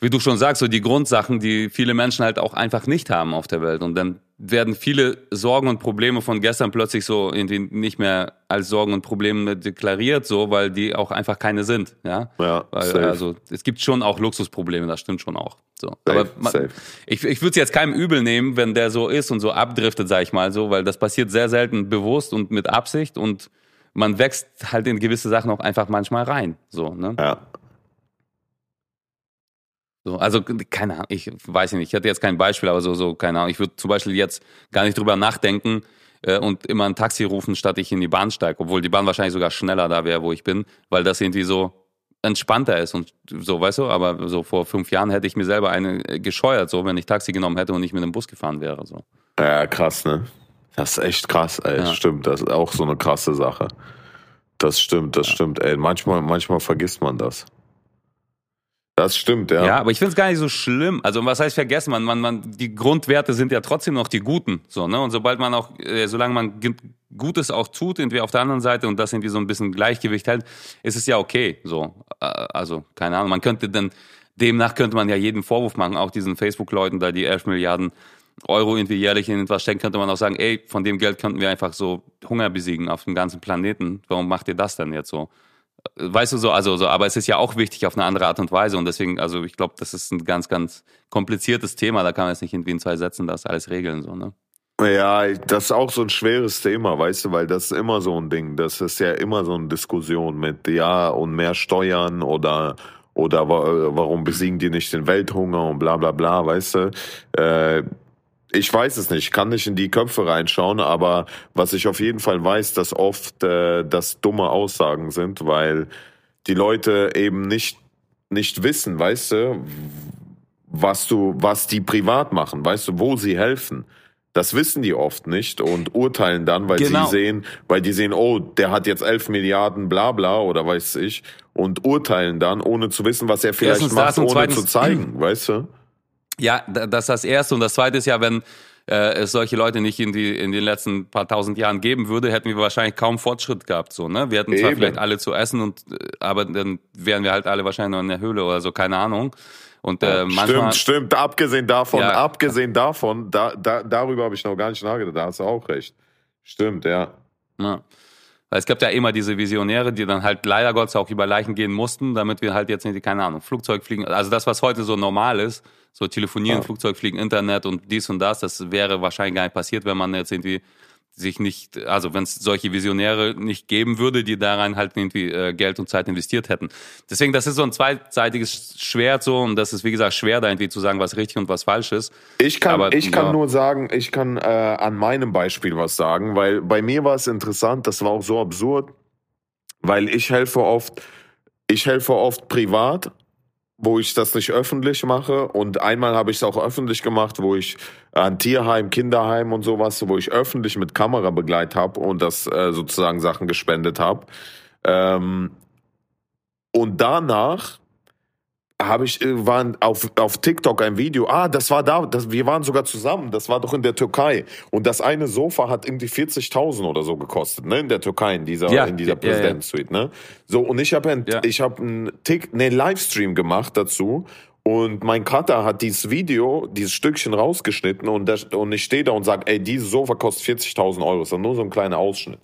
Wie du schon sagst, so die Grundsachen, die viele Menschen halt auch einfach nicht haben auf der Welt. Und dann werden viele Sorgen und Probleme von gestern plötzlich so irgendwie nicht mehr als Sorgen und Probleme deklariert, so, weil die auch einfach keine sind, ja. Ja, Weil, safe. also es gibt schon auch Luxusprobleme, das stimmt schon auch. So. Safe, Aber man, safe. ich, ich würde es jetzt keinem übel nehmen, wenn der so ist und so abdriftet, sag ich mal so, weil das passiert sehr selten bewusst und mit Absicht und man wächst halt in gewisse Sachen auch einfach manchmal rein. So, ne? Ja. So, also keine Ahnung, ich weiß nicht, ich hatte jetzt kein Beispiel, aber so, so keine Ahnung. Ich würde zum Beispiel jetzt gar nicht drüber nachdenken äh, und immer ein Taxi rufen, statt ich in die Bahn steige, obwohl die Bahn wahrscheinlich sogar schneller da wäre, wo ich bin, weil das irgendwie so entspannter ist und so, weißt du, aber so vor fünf Jahren hätte ich mir selber eine gescheuert, so, wenn ich Taxi genommen hätte und nicht mit dem Bus gefahren wäre, so. Ja, krass, ne? Das ist echt krass, ey. Ja. Stimmt, das ist auch so eine krasse Sache. Das stimmt, das ja. stimmt, ey. Manchmal, manchmal vergisst man das. Das stimmt, ja. Ja, aber ich finde es gar nicht so schlimm. Also was heißt vergessen? Man, man, man, die Grundwerte sind ja trotzdem noch die guten. So, ne? Und sobald man auch, äh, solange man Gutes auch tut, irgendwie auf der anderen Seite und das irgendwie so ein bisschen Gleichgewicht hält, ist es ja okay. So, äh, also keine Ahnung. Man könnte dann demnach könnte man ja jeden Vorwurf machen, auch diesen Facebook-Leuten, da die 11 Milliarden Euro irgendwie jährlich in etwas stecken, könnte man auch sagen, ey, von dem Geld könnten wir einfach so Hunger besiegen auf dem ganzen Planeten. Warum macht ihr das denn jetzt so? Weißt du so, also so, aber es ist ja auch wichtig auf eine andere Art und Weise und deswegen, also ich glaube, das ist ein ganz, ganz kompliziertes Thema. Da kann man jetzt nicht irgendwie in zwei Sätzen das alles regeln, so, ne? Ja, das ist auch so ein schweres Thema, weißt du, weil das ist immer so ein Ding. Das ist ja immer so eine Diskussion mit, ja, und mehr Steuern oder oder warum besiegen die nicht den Welthunger und bla bla bla, weißt du? Äh, ich weiß es nicht, kann nicht in die Köpfe reinschauen, aber was ich auf jeden Fall weiß, dass oft äh, das dumme Aussagen sind, weil die Leute eben nicht nicht wissen, weißt du, was du, was die privat machen, weißt du, wo sie helfen. Das wissen die oft nicht und urteilen dann, weil genau. sie sehen, weil die sehen, oh, der hat jetzt elf Milliarden, bla bla oder weiß ich, und urteilen dann, ohne zu wissen, was er vielleicht Erstens macht, ohne zweitens, zu zeigen, weißt du? Ja, das ist das Erste. Und das Zweite ist ja, wenn äh, es solche Leute nicht in, die, in den letzten paar tausend Jahren geben würde, hätten wir wahrscheinlich kaum Fortschritt gehabt. So, ne? Wir hätten Eben. zwar vielleicht alle zu essen, und, äh, aber dann wären wir halt alle wahrscheinlich noch in der Höhle oder so, keine Ahnung. Und, äh, manchmal, stimmt, stimmt. Abgesehen davon, ja. abgesehen davon, da, da, darüber habe ich noch gar nicht nachgedacht. Da hast du auch recht. Stimmt, ja. ja. Weil es gab ja immer diese Visionäre, die dann halt leider Gottes auch über Leichen gehen mussten, damit wir halt jetzt nicht, keine Ahnung, Flugzeug fliegen. Also das, was heute so normal ist, so telefonieren, ja. Flugzeug fliegen, Internet und dies und das, das wäre wahrscheinlich gar nicht passiert, wenn man jetzt irgendwie sich nicht, also wenn es solche Visionäre nicht geben würde, die daran halt irgendwie äh, Geld und Zeit investiert hätten. Deswegen, das ist so ein zweiseitiges Schwert so und das ist wie gesagt schwer, da irgendwie zu sagen, was richtig und was falsch ist. Ich kann, Aber, ich kann ja. nur sagen, ich kann äh, an meinem Beispiel was sagen, weil bei mir war es interessant, das war auch so absurd, weil ich helfe oft, ich helfe oft privat wo ich das nicht öffentlich mache. Und einmal habe ich es auch öffentlich gemacht, wo ich ein Tierheim, Kinderheim und sowas, wo ich öffentlich mit Kamera begleitet habe und das äh, sozusagen Sachen gespendet habe. Ähm, und danach habe ich äh, waren auf auf TikTok ein Video. Ah, das war da, das, wir waren sogar zusammen. Das war doch in der Türkei. Und das eine Sofa hat irgendwie 40.000 oder so gekostet, ne? In der Türkei in dieser ja, in dieser ja, Präsidentensuite, ne? So und ich habe ein, ja. ich habe einen Tick, ne Livestream gemacht dazu. Und mein Cutter hat dieses Video, dieses Stückchen rausgeschnitten und, das, und ich stehe da und sage, ey, dieses Sofa kostet 40.000 Euro. Das ist nur so ein kleiner Ausschnitt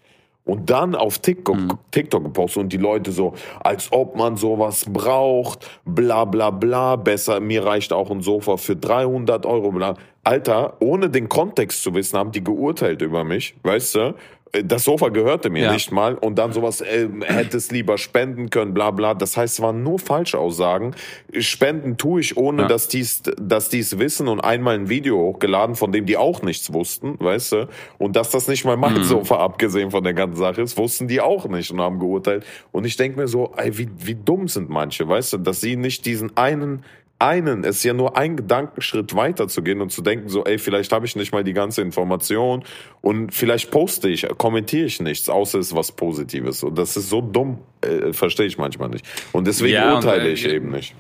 und dann auf TikTok, mhm. TikTok gepostet und die Leute so, als ob man sowas braucht, bla bla bla, besser, mir reicht auch ein Sofa für 300 Euro, bla. Alter, ohne den Kontext zu wissen, haben die geurteilt über mich, weißt du? Das Sofa gehörte mir ja. nicht mal und dann sowas, äh, hätte es lieber spenden können, bla bla. Das heißt, es waren nur Falschaussagen. Spenden tue ich, ohne ja. dass dies, dass dies wissen und einmal ein Video hochgeladen, von dem die auch nichts wussten, weißt du? Und dass das nicht mal mein mhm. Sofa, abgesehen von der ganzen Sache ist, wussten die auch nicht und haben geurteilt. Und ich denke mir so, ey, wie, wie dumm sind manche, weißt du, dass sie nicht diesen einen einen, es ist ja nur ein Gedankenschritt weiter zu gehen und zu denken, so, ey, vielleicht habe ich nicht mal die ganze Information und vielleicht poste ich, kommentiere ich nichts, außer es ist was Positives. Und das ist so dumm, äh, verstehe ich manchmal nicht. Und deswegen ja, urteile und, äh, ich eben nicht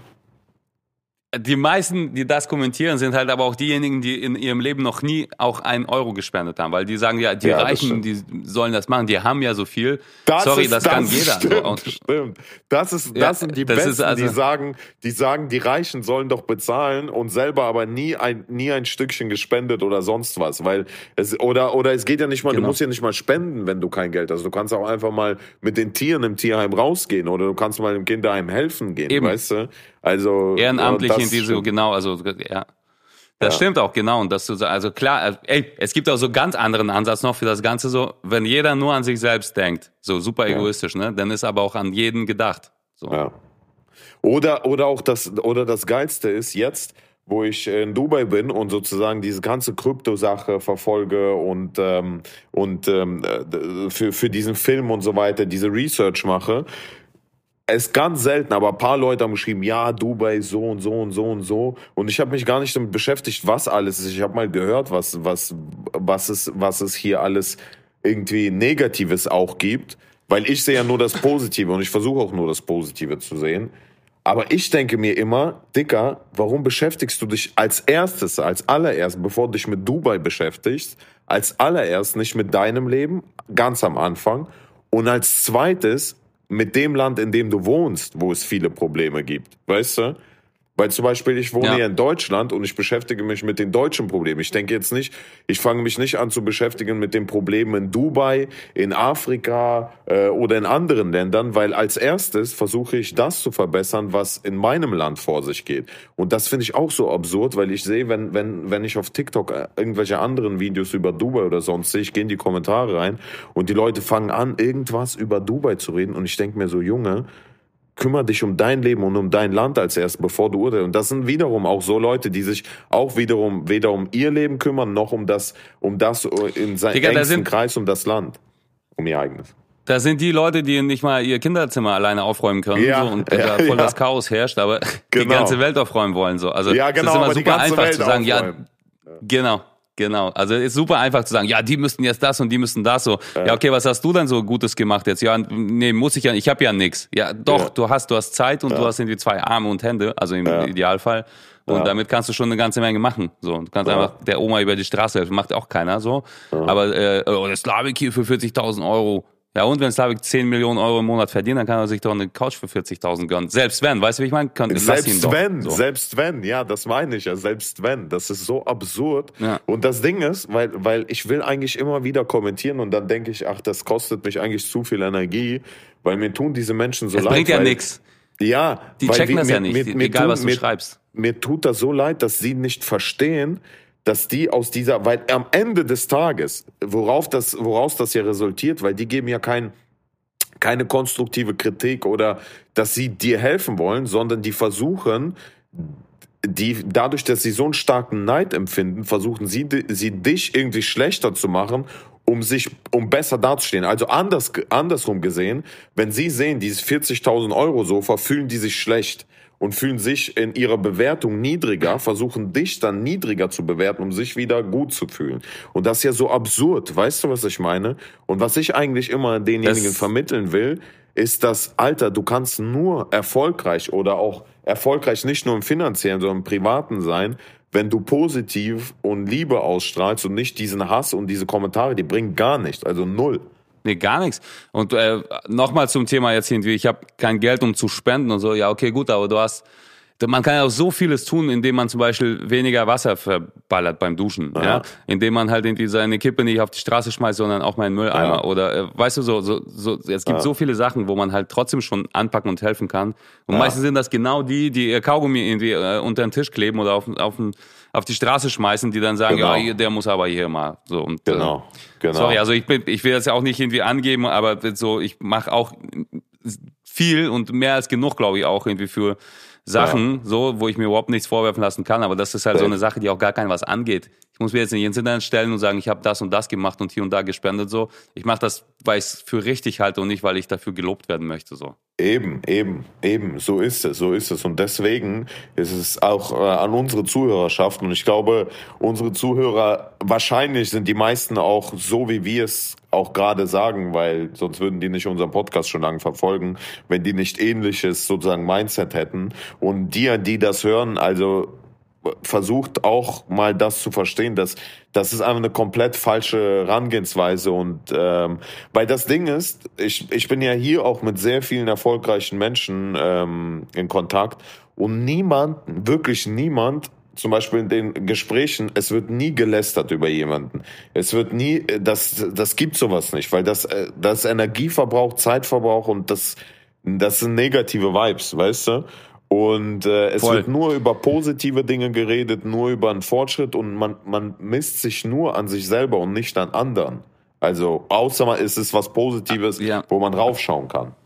die meisten, die das kommentieren, sind halt aber auch diejenigen, die in ihrem Leben noch nie auch einen Euro gespendet haben, weil die sagen ja, die ja, Reichen, die sollen das machen, die haben ja so viel. Das Sorry, ist, das, das kann jeder. Stimmt, stimmt. Das ist, das ja, sind die das Besten, also, die sagen, die sagen, die Reichen sollen doch bezahlen und selber aber nie ein, nie ein Stückchen gespendet oder sonst was, weil es, oder, oder es geht ja nicht mal, genau. du musst ja nicht mal spenden, wenn du kein Geld hast. Du kannst auch einfach mal mit den Tieren im Tierheim rausgehen oder du kannst mal im Kinderheim helfen gehen, Eben. weißt du? Also ehrenamtlich in diese genau, also ja. Das ja. stimmt auch, genau. Und das du also klar, äh, ey, es gibt auch so ganz anderen Ansatz noch für das Ganze so, wenn jeder nur an sich selbst denkt, so super egoistisch, ja. ne, dann ist aber auch an jeden gedacht. So. Ja. Oder, oder auch das, oder das Geilste ist jetzt, wo ich in Dubai bin und sozusagen diese ganze Krypto-Sache verfolge und, ähm, und ähm, äh, für, für diesen Film und so weiter diese Research mache, es ist ganz selten, aber ein paar Leute haben geschrieben, ja, Dubai so und so und so und so. Und ich habe mich gar nicht damit beschäftigt, was alles ist. Ich habe mal gehört, was, was, was, es, was es hier alles irgendwie Negatives auch gibt. Weil ich sehe ja nur das Positive und ich versuche auch nur das Positive zu sehen. Aber ich denke mir immer, Dicker, warum beschäftigst du dich als erstes, als allererst, bevor du dich mit Dubai beschäftigst, als allererst nicht mit deinem Leben, ganz am Anfang, und als zweites mit dem Land, in dem du wohnst, wo es viele Probleme gibt. Weißt du? Weil zum Beispiel, ich wohne ja. hier in Deutschland und ich beschäftige mich mit den deutschen Problemen. Ich denke jetzt nicht, ich fange mich nicht an zu beschäftigen mit den Problemen in Dubai, in Afrika äh, oder in anderen Ländern, weil als erstes versuche ich das zu verbessern, was in meinem Land vor sich geht. Und das finde ich auch so absurd, weil ich sehe, wenn, wenn, wenn ich auf TikTok äh, irgendwelche anderen Videos über Dubai oder sonst sehe, ich gehe in die Kommentare rein und die Leute fangen an, irgendwas über Dubai zu reden und ich denke mir so, Junge, kümmere dich um dein Leben und um dein Land als erst, bevor du urteilst. Und das sind wiederum auch so Leute, die sich auch wiederum weder um ihr Leben kümmern, noch um das, um das in seinem engsten sind, Kreis, um das Land, um ihr eigenes. Da sind die Leute, die nicht mal ihr Kinderzimmer alleine aufräumen können ja, so, und (laughs) ja, da voll ja. das Chaos herrscht, aber genau. die ganze Welt aufräumen wollen. So. Also ja, genau, es ist immer super einfach Welt zu sagen, aufräumen. ja, genau. Genau, also ist super einfach zu sagen, ja, die müssten jetzt das und die müssten das so. Ja. ja, okay, was hast du denn so Gutes gemacht jetzt? Ja, nee, muss ich ja, ich habe ja nix. Ja, doch, ja. du hast, du hast Zeit und ja. du hast irgendwie zwei Arme und Hände, also im Idealfall. Und damit kannst du schon eine ganze Menge machen. So, du kannst einfach der Oma über die Straße helfen, macht auch keiner so. Aber äh, oh, das Slavik hier für 40.000 Euro. Ja, und wenn Slavik 10 Millionen Euro im Monat verdient, dann kann er sich doch eine Couch für 40.000 gönnen. Selbst wenn, weißt du, wie ich meine? Kann, selbst wenn, so. selbst wenn, ja, das meine ich ja, selbst wenn. Das ist so absurd. Ja. Und das Ding ist, weil, weil ich will eigentlich immer wieder kommentieren und dann denke ich, ach, das kostet mich eigentlich zu viel Energie, weil mir tun diese Menschen so das leid. Das bringt ja nichts. Ja, die checken das mir, ja nicht, mir, mir egal tun, was du mir, schreibst. Mir tut das so leid, dass sie nicht verstehen, dass die aus dieser, weil am Ende des Tages, worauf das, woraus das ja resultiert, weil die geben ja kein, keine konstruktive Kritik oder dass sie dir helfen wollen, sondern die versuchen, die, dadurch, dass sie so einen starken Neid empfinden, versuchen sie, sie dich irgendwie schlechter zu machen, um sich, um besser dazustehen. Also anders, andersrum gesehen, wenn sie sehen, dieses 40.000 Euro Sofa, fühlen die sich schlecht und fühlen sich in ihrer Bewertung niedriger, versuchen dich dann niedriger zu bewerten, um sich wieder gut zu fühlen. Und das ist ja so absurd, weißt du, was ich meine? Und was ich eigentlich immer denjenigen das vermitteln will, ist das, Alter, du kannst nur erfolgreich oder auch erfolgreich nicht nur im finanziellen, sondern im privaten sein, wenn du positiv und Liebe ausstrahlst und nicht diesen Hass und diese Kommentare, die bringen gar nichts, also null. Nee, gar nichts. Und äh, nochmal zum Thema jetzt irgendwie, ich habe kein Geld, um zu spenden und so. Ja, okay, gut, aber du hast, man kann ja auch so vieles tun, indem man zum Beispiel weniger Wasser verballert beim Duschen, ja, ja? indem man halt irgendwie seine Kippe nicht auf die Straße schmeißt, sondern auch mal in den Mülleimer ja. oder äh, weißt du so, so, so es gibt ja. so viele Sachen, wo man halt trotzdem schon anpacken und helfen kann. Und meistens sind das genau die, die ihr Kaugummi irgendwie äh, unter den Tisch kleben oder auf, auf den auf die Straße schmeißen, die dann sagen, genau. ja, der muss aber hier mal so und äh, genau, genau. Sorry, also ich bin, ich will das ja auch nicht irgendwie angeben, aber so ich mache auch viel und mehr als genug, glaube ich, auch irgendwie für Sachen, ja. so, wo ich mir überhaupt nichts vorwerfen lassen kann. Aber das ist halt so eine Sache, die auch gar keinem was angeht. Muss mir jetzt nicht ins Internet stellen und sagen, ich habe das und das gemacht und hier und da gespendet. So, ich mache das, weil ich es für richtig halte und nicht, weil ich dafür gelobt werden möchte. So. Eben, eben, eben. So ist es, so ist es. Und deswegen ist es auch äh, an unsere Zuhörerschaft. Und ich glaube, unsere Zuhörer, wahrscheinlich sind die meisten auch so, wie wir es auch gerade sagen, weil sonst würden die nicht unseren Podcast schon lange verfolgen, wenn die nicht ähnliches sozusagen Mindset hätten. Und die, die das hören, also versucht auch mal das zu verstehen, dass das ist einfach eine komplett falsche Herangehensweise und ähm, weil das Ding ist, ich, ich bin ja hier auch mit sehr vielen erfolgreichen Menschen ähm, in Kontakt und niemand, wirklich niemand zum Beispiel in den Gesprächen, es wird nie gelästert über jemanden. Es wird nie, das, das gibt sowas nicht, weil das, äh, das Energieverbrauch, Zeitverbrauch und das, das sind negative Vibes, weißt du? Und äh, es Voll. wird nur über positive Dinge geredet, nur über einen Fortschritt und man, man misst sich nur an sich selber und nicht an anderen. Also außer man ist es was Positives, ja. wo man raufschauen kann.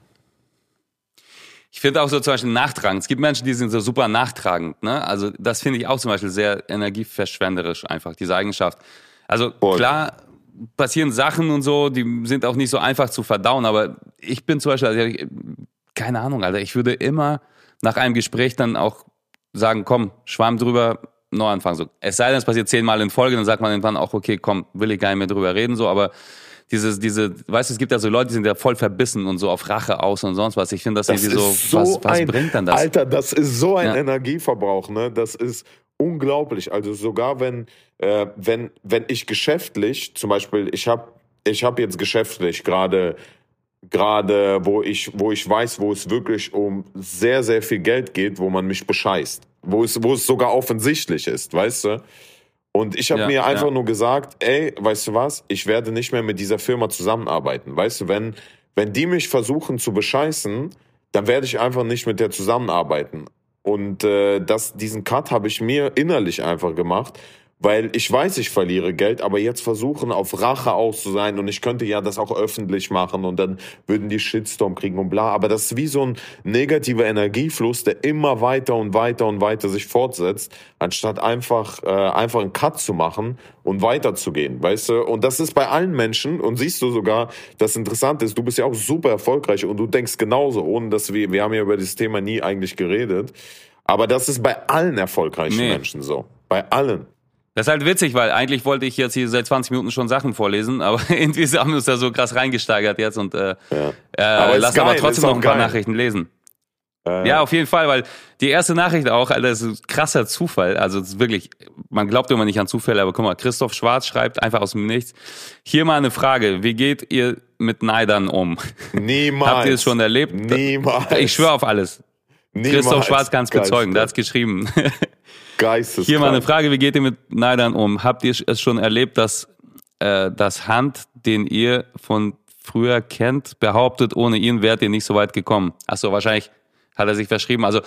Ich finde auch so zum Beispiel nachtragen. Es gibt Menschen, die sind so super nachtragend. Ne? Also das finde ich auch zum Beispiel sehr energieverschwenderisch einfach, diese Eigenschaft. Also Voll. klar passieren Sachen und so, die sind auch nicht so einfach zu verdauen, aber ich bin zum Beispiel, also keine Ahnung, Alter. Ich würde immer nach einem Gespräch dann auch sagen, komm, Schwamm drüber, neu anfangen. So, es sei denn, es passiert zehnmal in Folge, dann sagt man irgendwann auch, okay, komm, will ich gar nicht mehr drüber reden, so, aber dieses, diese, weißt du, es gibt ja so Leute, die sind ja voll verbissen und so auf Rache aus und sonst was. Ich finde das, Das irgendwie so, so was, was ein, bringt dann das? Alter, das ist so ein Ja. Energieverbrauch, ne? Das ist unglaublich. Also sogar wenn, äh, wenn, wenn ich geschäftlich, zum Beispiel, ich habe ich hab jetzt geschäftlich gerade gerade wo ich wo ich weiß, wo es wirklich um sehr sehr viel Geld geht, wo man mich bescheißt, wo es wo es sogar offensichtlich ist, weißt du? Und ich habe Ja, mir einfach ja. nur gesagt, ey, weißt du was? Ich werde nicht mehr mit dieser Firma zusammenarbeiten. Weißt du, wenn wenn die mich versuchen zu bescheißen, dann werde ich einfach nicht mit der zusammenarbeiten. Und äh, das, diesen Cut habe ich mir innerlich einfach gemacht, weil ich weiß, ich verliere Geld, aber jetzt versuchen auf Rache aus zu sein und ich könnte ja das auch öffentlich machen und dann würden die Shitstorm kriegen und bla. Aber das ist wie so ein negativer Energiefluss, der immer weiter und weiter und weiter sich fortsetzt, anstatt einfach äh, einfach einen Cut zu machen und weiterzugehen, weißt du? Und das ist bei allen Menschen und siehst du sogar, das Interessante ist, du bist ja auch super erfolgreich und du denkst genauso, ohne dass wir, wir haben ja über dieses Thema nie eigentlich geredet, aber das ist bei allen erfolgreichen Nee. Menschen so. Bei allen. Das ist halt witzig, weil eigentlich wollte ich jetzt hier seit 20 Minuten schon Sachen vorlesen, aber (laughs) irgendwie haben wir uns da so krass reingesteigert jetzt und äh, Ja. äh, Aber ist lass aber trotzdem noch ein paar geil. Nachrichten lesen. Äh, Ja, auf jeden Fall, weil die erste Nachricht auch, Alter, das ist ein krasser Zufall. Also wirklich, man glaubt immer nicht an Zufälle, aber guck mal, Christoph Schwarz schreibt einfach aus dem Nichts. Hier mal eine Frage, wie geht ihr mit Neidern um? Niemals. (laughs) Habt ihr es schon erlebt? Niemals. Ich schwöre auf alles. Niemals. Christoph Schwarz kann es bezeugen, der Geistes- hat's geschrieben. (laughs) Geisteskrank. Hier mal eine Frage, wie geht ihr mit Neidern um? Habt ihr es schon erlebt, dass äh, das Hand, den ihr von früher kennt, behauptet, ohne ihn wärt ihr nicht so weit gekommen? Achso, wahrscheinlich hat er sich verschrieben. Also,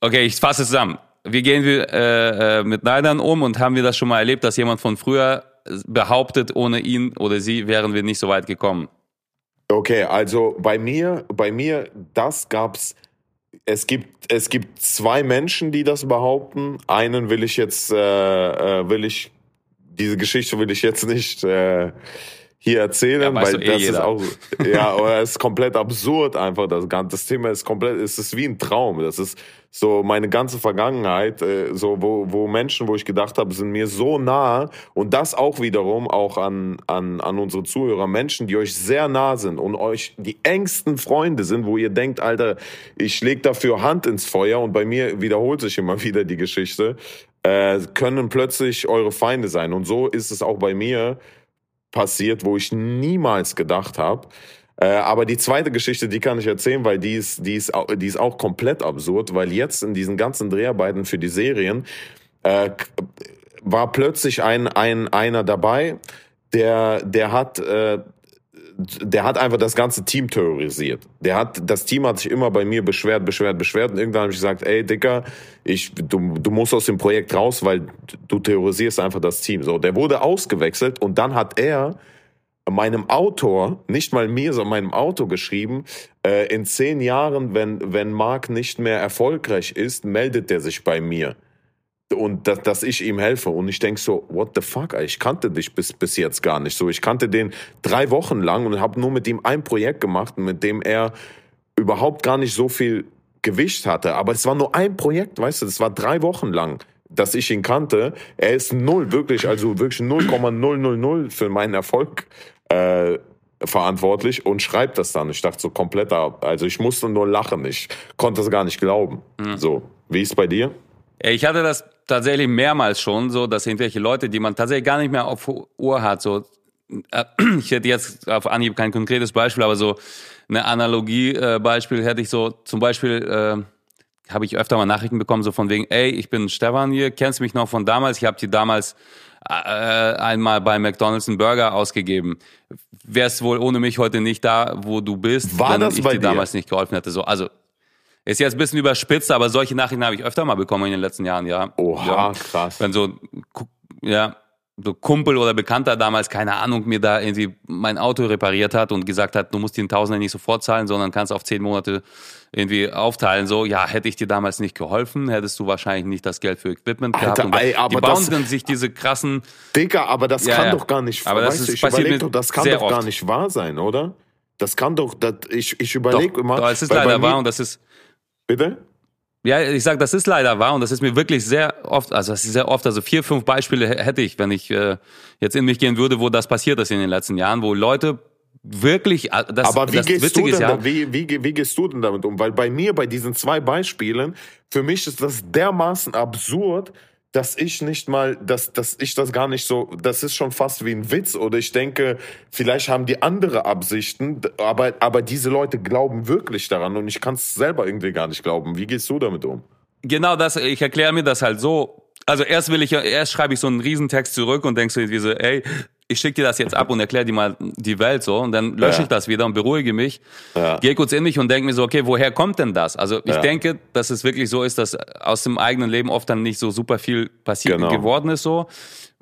okay, ich fasse es zusammen. Wie gehen wir äh, äh, mit Neidern um und haben wir das schon mal erlebt, dass jemand von früher behauptet, ohne ihn oder sie wären wir nicht so weit gekommen? Okay, also bei mir, bei mir, das gab's. Es gibt, es gibt zwei Menschen, die das behaupten. Einen will ich jetzt, äh, äh, will ich, diese Geschichte will ich jetzt nicht äh, hier erzählen, Ja, weil eh das ist jeder. auch, ja, es ist komplett absurd einfach. Das ganze das Thema ist komplett, es ist wie ein Traum. Das ist so meine ganze Vergangenheit, äh, so wo, wo Menschen, wo ich gedacht habe, sind mir so nah und das auch wiederum auch an, an, an unsere Zuhörer, Menschen, die euch sehr nah sind und euch die engsten Freunde sind, wo ihr denkt, Alter, ich leg dafür Hand ins Feuer und bei mir wiederholt sich immer (laughs) wieder die Geschichte, äh, können plötzlich eure Feinde sein und so ist es auch bei mir passiert, wo ich niemals gedacht habe. Äh, aber die zweite Geschichte, die kann ich erzählen, weil die ist, die, ist, die ist auch komplett absurd, weil jetzt in diesen ganzen Dreharbeiten für die Serien äh, war plötzlich ein, ein einer dabei, der, der hat äh, der hat einfach das ganze Team terrorisiert. Der hat, das Team hat sich immer bei mir beschwert, beschwert, beschwert. Und irgendwann habe ich gesagt, ey, Dicker, ich, du, du musst aus dem Projekt raus, weil du terrorisierst einfach das Team. So, der wurde ausgewechselt und dann hat er meinem Autor, nicht mal mir, sondern meinem Autor geschrieben, äh, in zehn Jahren, wenn, wenn Mark nicht mehr erfolgreich ist, meldet er sich bei mir. Und dass, dass ich ihm helfe. Und ich denk so, what the fuck? Ich kannte dich bis, bis jetzt gar nicht so. Ich kannte den drei Wochen lang und habe nur mit ihm ein Projekt gemacht, mit dem er überhaupt gar nicht so viel Gewicht hatte. Aber es war nur ein Projekt, weißt du, das war drei Wochen lang, dass ich ihn kannte. Er ist null, wirklich, also wirklich 0,000 für meinen Erfolg äh, verantwortlich und schreibt das dann. Ich dachte so komplett ab. Also ich musste nur lachen. Ich konnte es gar nicht glauben. So, wie ist bei dir? Ich hatte das tatsächlich mehrmals schon, so dass irgendwelche Leute, die man tatsächlich gar nicht mehr auf Ohr hat, so äh, (clears throat) ich hätte jetzt auf Anhieb kein konkretes Beispiel, aber so eine Analogie-Beispiel hätte ich so zum Beispiel äh, habe ich öfter mal Nachrichten bekommen, so von wegen, ey, ich bin Stefan hier, kennst mich noch von damals? Ich habe dir damals äh, einmal bei McDonald's einen Burger ausgegeben. Wärst wohl ohne mich heute nicht da, wo du bist, War wenn das ich dir dir? damals nicht geholfen hätte. So, also ist jetzt ein bisschen überspitzt, aber solche Nachrichten habe ich öfter mal bekommen in den letzten Jahren, ja. Oha, ja. krass. Wenn so, ja, so Kumpel oder Bekannter damals, keine Ahnung, mir da irgendwie mein Auto repariert hat und gesagt hat, du musst den Tausender nicht sofort zahlen, sondern kannst auf zehn Monate irgendwie aufteilen. So, ja, hätte ich dir damals nicht geholfen, hättest du wahrscheinlich nicht das Geld für Equipment gehabt. Alter, Und ey, aber die bauen das- dann sich diese krassen, Digga, aber das Ja, kann ja. doch gar nicht, Aber das ist- ich passiert doch, das kann doch gar oft. nicht wahr sein, oder? Das kann doch, das, ich, ich überlege immer. Doch, es ist weil leider wahr und das ist, Bitte? ja, ich sag, das ist leider wahr und das ist mir wirklich sehr oft, also das ist sehr oft, also vier, fünf Beispiele hätte ich, wenn ich äh, jetzt in mich gehen würde, wo das passiert ist in den letzten Jahren, wo Leute wirklich, äh, das, Aber wie das gehst du Witzige denn ist ja, wie, wie, wie gehst du denn damit um? Weil bei mir, bei diesen zwei Beispielen, für mich ist das dermaßen absurd, dass ich nicht mal, dass, dass ich das gar nicht so, das ist schon fast wie ein Witz oder ich denke, vielleicht haben die andere Absichten, aber, aber diese Leute glauben wirklich daran und ich kann es selber irgendwie gar nicht glauben. Wie gehst du damit um? Genau das, ich erkläre mir das halt so. Also erst will ich, erst schreibe ich so einen Riesentext zurück und denkst so irgendwie so, ey, ich schicke dir das jetzt ab und erkläre dir mal die Welt so und dann lösche Ja. ich das wieder und beruhige mich, Ja. gehe kurz in mich und denke mir so, okay, woher kommt denn das? Also ich Ja. denke, dass es wirklich so ist, dass aus dem eigenen Leben oft dann nicht so super viel passiert Genau. geworden ist so.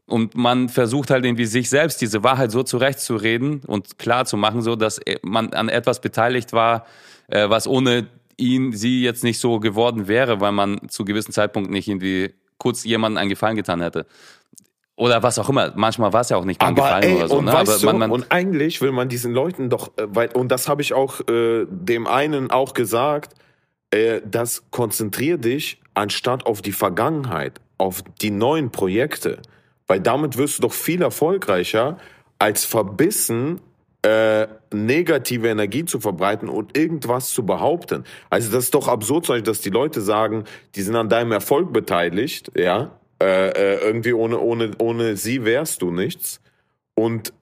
Und man versucht halt irgendwie sich selbst diese Wahrheit so zurechtzureden und klar zu machen, so dass man an etwas beteiligt war, äh, was ohne ihn, sie jetzt nicht so geworden wäre, weil man zu gewissen Zeitpunkt nicht irgendwie kurz jemandem einen Gefallen getan hätte. Oder was auch immer. Manchmal war es ja auch nicht mal ein Aber Gefallen ey, oder so. und Ne? weißt man, man, und eigentlich will man diesen Leuten doch, äh, weil, und das habe ich auch äh, dem einen auch gesagt, äh, das konzentrier dich anstatt auf die Vergangenheit, auf die neuen Projekte, weil damit wirst du doch viel erfolgreicher als verbissen äh, negative Energie zu verbreiten und irgendwas zu behaupten. Also das ist doch absurd, dass die Leute sagen, die sind an deinem Erfolg beteiligt, ja, äh, äh, irgendwie ohne, ohne, ohne sie wärst du nichts und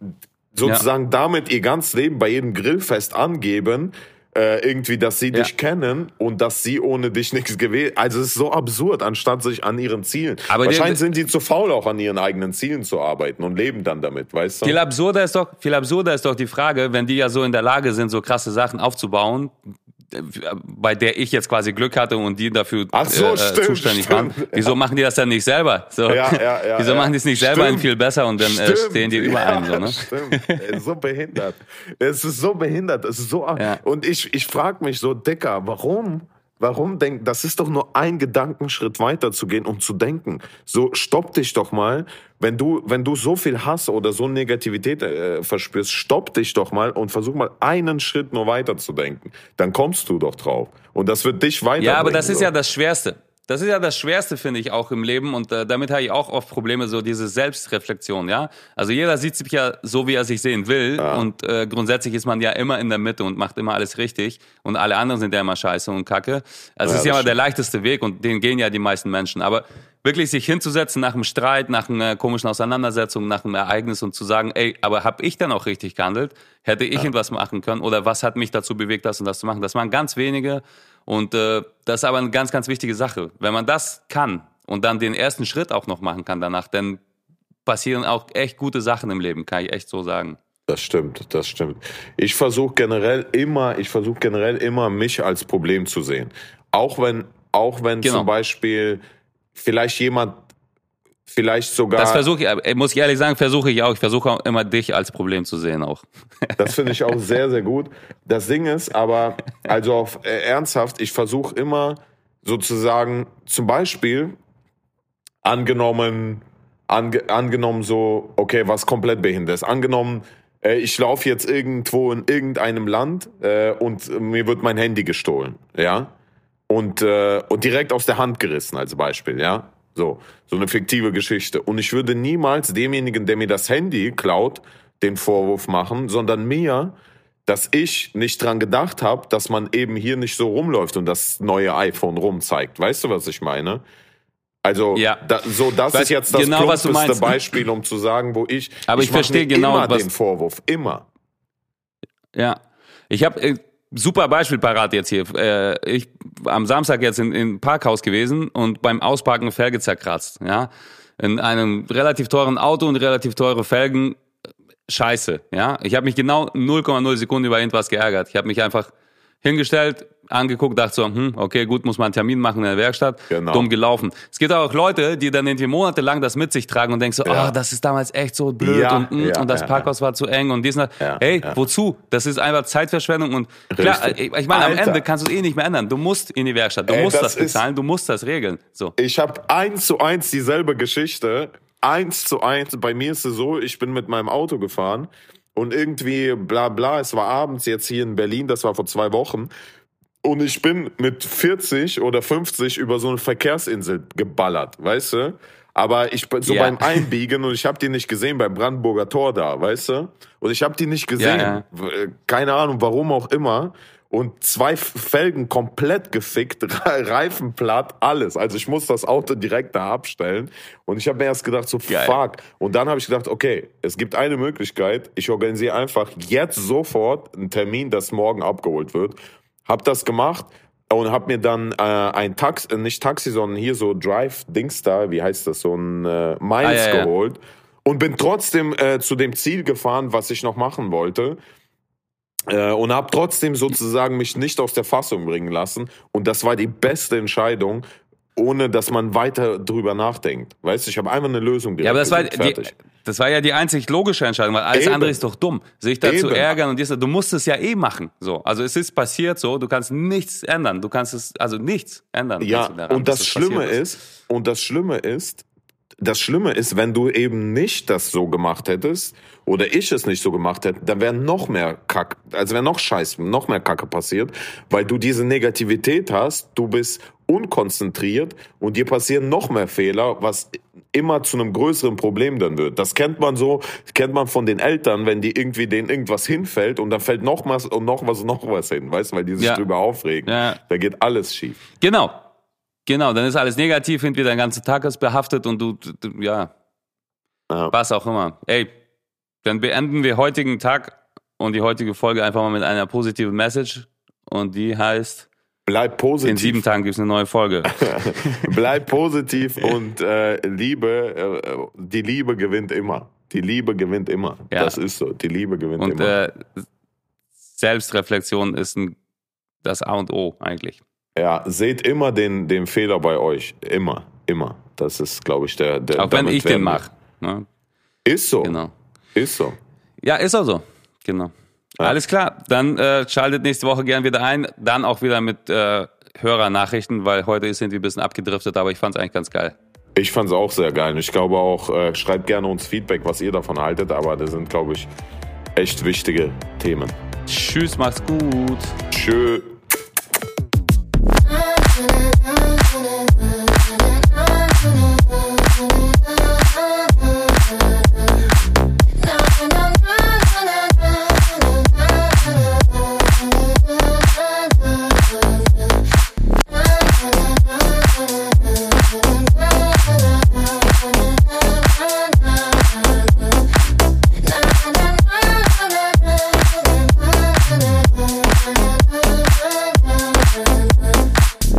sozusagen damit ihr ganzes Leben bei jedem Grillfest angeben, äh, irgendwie, dass sie Ja. dich kennen und dass sie ohne dich nichts gewählt. Also es ist so absurd, anstatt sich an ihren Zielen. Aber Wahrscheinlich sind die zu faul, auch an ihren eigenen Zielen zu arbeiten und leben dann damit, weißt du? Viel absurder ist doch, viel absurder ist doch die Frage, wenn die ja so in der Lage sind, so krasse Sachen aufzubauen, bei der ich jetzt quasi Glück hatte und die dafür Ach so, äh, stimmt, zuständig stimmt. waren. Wieso machen die das dann nicht selber? So. Ja, ja, ja, (laughs) Wieso ja. machen die es nicht selber Stimmt. ein viel besser und dann äh, stehen die über einem so, Ja, ne? Stimmt. Es ist so behindert. Es ist so behindert. Es ist so. Ja. Und ich, ich frage mich so, Dicker, warum? Warum denk, das ist doch nur ein Gedankenschritt weiter zu gehen und zu denken. So, stopp dich doch mal. Wenn du, wenn du so viel Hass oder so Negativität äh, verspürst, stopp dich doch mal und versuch mal einen Schritt nur weiter zu denken. Dann kommst du doch drauf. Und das wird dich weiter. Ja, aber das ist ja das Schwerste. Das ist ja das Schwerste, finde ich, auch im Leben. Und äh, damit habe ich auch oft Probleme, so diese Selbstreflexion, ja. Also jeder sieht sich ja so, wie er sich sehen will. Und äh, grundsätzlich ist man ja immer in der Mitte und macht immer alles richtig. Und alle anderen sind ja immer scheiße und kacke. Also es Ja, ist ja immer der leichteste Weg und den gehen ja die meisten Menschen. Aber wirklich sich hinzusetzen nach einem Streit, nach einer komischen Auseinandersetzung, nach einem Ereignis und zu sagen, ey, aber habe ich dann auch richtig gehandelt? Hätte ich irgendwas machen können? Oder was hat mich dazu bewegt, das und das zu machen? Das waren ganz wenige. Und äh, das ist aber eine ganz, ganz wichtige Sache. Wenn man das kann und dann den ersten Schritt auch noch machen kann danach, dann passieren auch echt gute Sachen im Leben, kann ich echt so sagen. Das stimmt, das stimmt. Ich versuche generell immer, ich versuche generell immer, mich als Problem zu sehen. Auch wenn, auch wenn Genau. zum Beispiel vielleicht jemand, vielleicht sogar, Das versuche ich, äh, muss ich ehrlich sagen, versuche ich auch. Ich versuche auch immer dich als Problem zu sehen auch. (laughs) das finde ich auch sehr, sehr gut. Das Ding ist aber, also auf äh, ernsthaft, ich versuche immer sozusagen, zum Beispiel, angenommen, ange, angenommen so, okay, was komplett behindert ist. Angenommen, äh, ich laufe jetzt irgendwo in irgendeinem Land äh, und mir wird mein Handy gestohlen, ja, und äh, und direkt aus der Hand gerissen als Beispiel, ja, so so eine fiktive Geschichte. Und ich würde niemals demjenigen, der mir das Handy klaut, den Vorwurf machen, sondern mir, dass ich nicht dran gedacht habe, dass man eben hier nicht so rumläuft und das neue iPhone rumzeigt. Weißt du, was ich meine? Also, Ja. da, so, das Weiß ist jetzt das genau, plumpeste. Beispiel, um zu sagen, wo ich. Aber ich mach verstehe genau, immer was- den Vorwurf, immer. Ja. Ich habe äh, super Beispiel parat jetzt hier. Äh, ich am Samstag jetzt in, in Parkhaus gewesen und beim Ausparken Felge zerkratzt. Ja, in einem relativ teuren Auto und relativ teure Felgen. Scheiße. Ja, ich habe mich genau 0,0 Sekunden über irgendwas geärgert. Ich habe mich einfach hingestellt, angeguckt, dachte so, hm, okay, gut, muss man einen Termin machen in der Werkstatt. Genau. Dumm gelaufen. Es gibt auch Leute, die dann irgendwie monatelang das mit sich tragen und denken so, Ja. oh, das ist damals echt so blöd Ja, und, mm, ja, und das Parkhaus war zu eng und dies und das. Hey, wozu? Das ist einfach Zeitverschwendung und klar, Richtig. ich, ich meine, am. Ende kannst du es eh nicht mehr ändern. Du musst in die Werkstatt, du Ey, musst das das, bezahlen, du musst das regeln. So. Ich habe eins zu eins dieselbe Geschichte. Eins zu eins. Bei mir ist es so, ich bin mit meinem Auto gefahren und irgendwie bla bla. Es war abends jetzt hier in Berlin, das war vor zwei Wochen. Und ich bin mit 40 oder 50 über so eine Verkehrsinsel geballert, weißt du? Aber ich bin so Ja. beim (laughs) Einbiegen und ich habe die nicht gesehen beim Brandenburger Tor da, weißt du? Und ich habe die nicht gesehen. Ja, W- äh, Keine Ahnung, warum auch immer. Und zwei Felgen komplett gefickt, (laughs) Re- Reifen platt, alles. Also ich muss das Auto direkt da abstellen. Und ich habe mir erst gedacht, so Geil. fuck. Und dann habe ich gedacht, okay, es gibt eine Möglichkeit. Ich organisiere einfach jetzt sofort einen Termin, dass morgen abgeholt wird. Hab das gemacht und hab mir dann äh, ein Taxi, äh, nicht Taxi, sondern hier so Drive-Dings da, wie heißt das, so ein äh, Miles Ah, ja, ja. geholt. Und bin trotzdem äh, zu dem Ziel gefahren, was ich noch machen wollte. Äh, und habe trotzdem sozusagen mich nicht aus der Fassung bringen lassen. Und das war die beste Entscheidung, ohne dass man weiter drüber nachdenkt. Weißt du, ich habe einfach eine Lösung direkt Ja, aber das war, die. Das war ja die einzig logische Entscheidung, weil alles Eben. andere ist doch dumm. Sich da zu Eben. ärgern und dies, du musst es ja eh machen. So, also es ist passiert so, du kannst nichts ändern. Du kannst es, also nichts ändern. Ja, daran, und das Schlimme passiert ist, und das Schlimme ist, das Schlimme ist, wenn du eben nicht das so gemacht hättest oder ich es nicht so gemacht hätte, dann wäre noch mehr Kack, also wäre noch Scheiß, noch mehr Kacke passiert, weil du diese Negativität hast, du bist unkonzentriert und dir passieren noch mehr Fehler, was immer zu einem größeren Problem dann wird. Das kennt man so, kennt man von den Eltern, wenn die irgendwie denen irgendwas hinfällt und dann fällt noch was und noch was und noch was hin, weißt, du, weil die sich Ja. drüber aufregen. Ja. Da geht alles schief. Genau. Genau, dann ist alles negativ, irgendwie dein ganzer Tag ist behaftet und du, du ja, Ja. was auch immer. Ey, dann beenden wir heutigen Tag und die heutige Folge einfach mal mit einer positiven Message und die heißt, Bleib positiv. in sieben Tagen gibt es eine neue Folge. (laughs) Bleib positiv und äh, Liebe, äh, die Liebe gewinnt immer. Die Liebe gewinnt immer. Ja. Das ist so. Die Liebe gewinnt Und immer. äh, Selbstreflexion ist ein, das A und O eigentlich. Ja, seht immer den, den Fehler bei euch. Immer, immer. Das ist, glaube ich, der. der Auch wenn ich den mache. Ne? Ist so. Genau. Ist so. Ja, ist auch so. Genau. Alles klar. Dann äh, schaltet nächste Woche gern wieder ein. Dann auch wieder mit äh, Hörernachrichten, weil heute sind wir ein bisschen abgedriftet, aber ich fand es eigentlich ganz geil. Ich fand es auch sehr geil. Und Ich glaube auch, äh, schreibt gerne uns Feedback, was ihr davon haltet. Aber das sind, glaube ich, echt wichtige Themen. Tschüss, macht's gut. Tschö.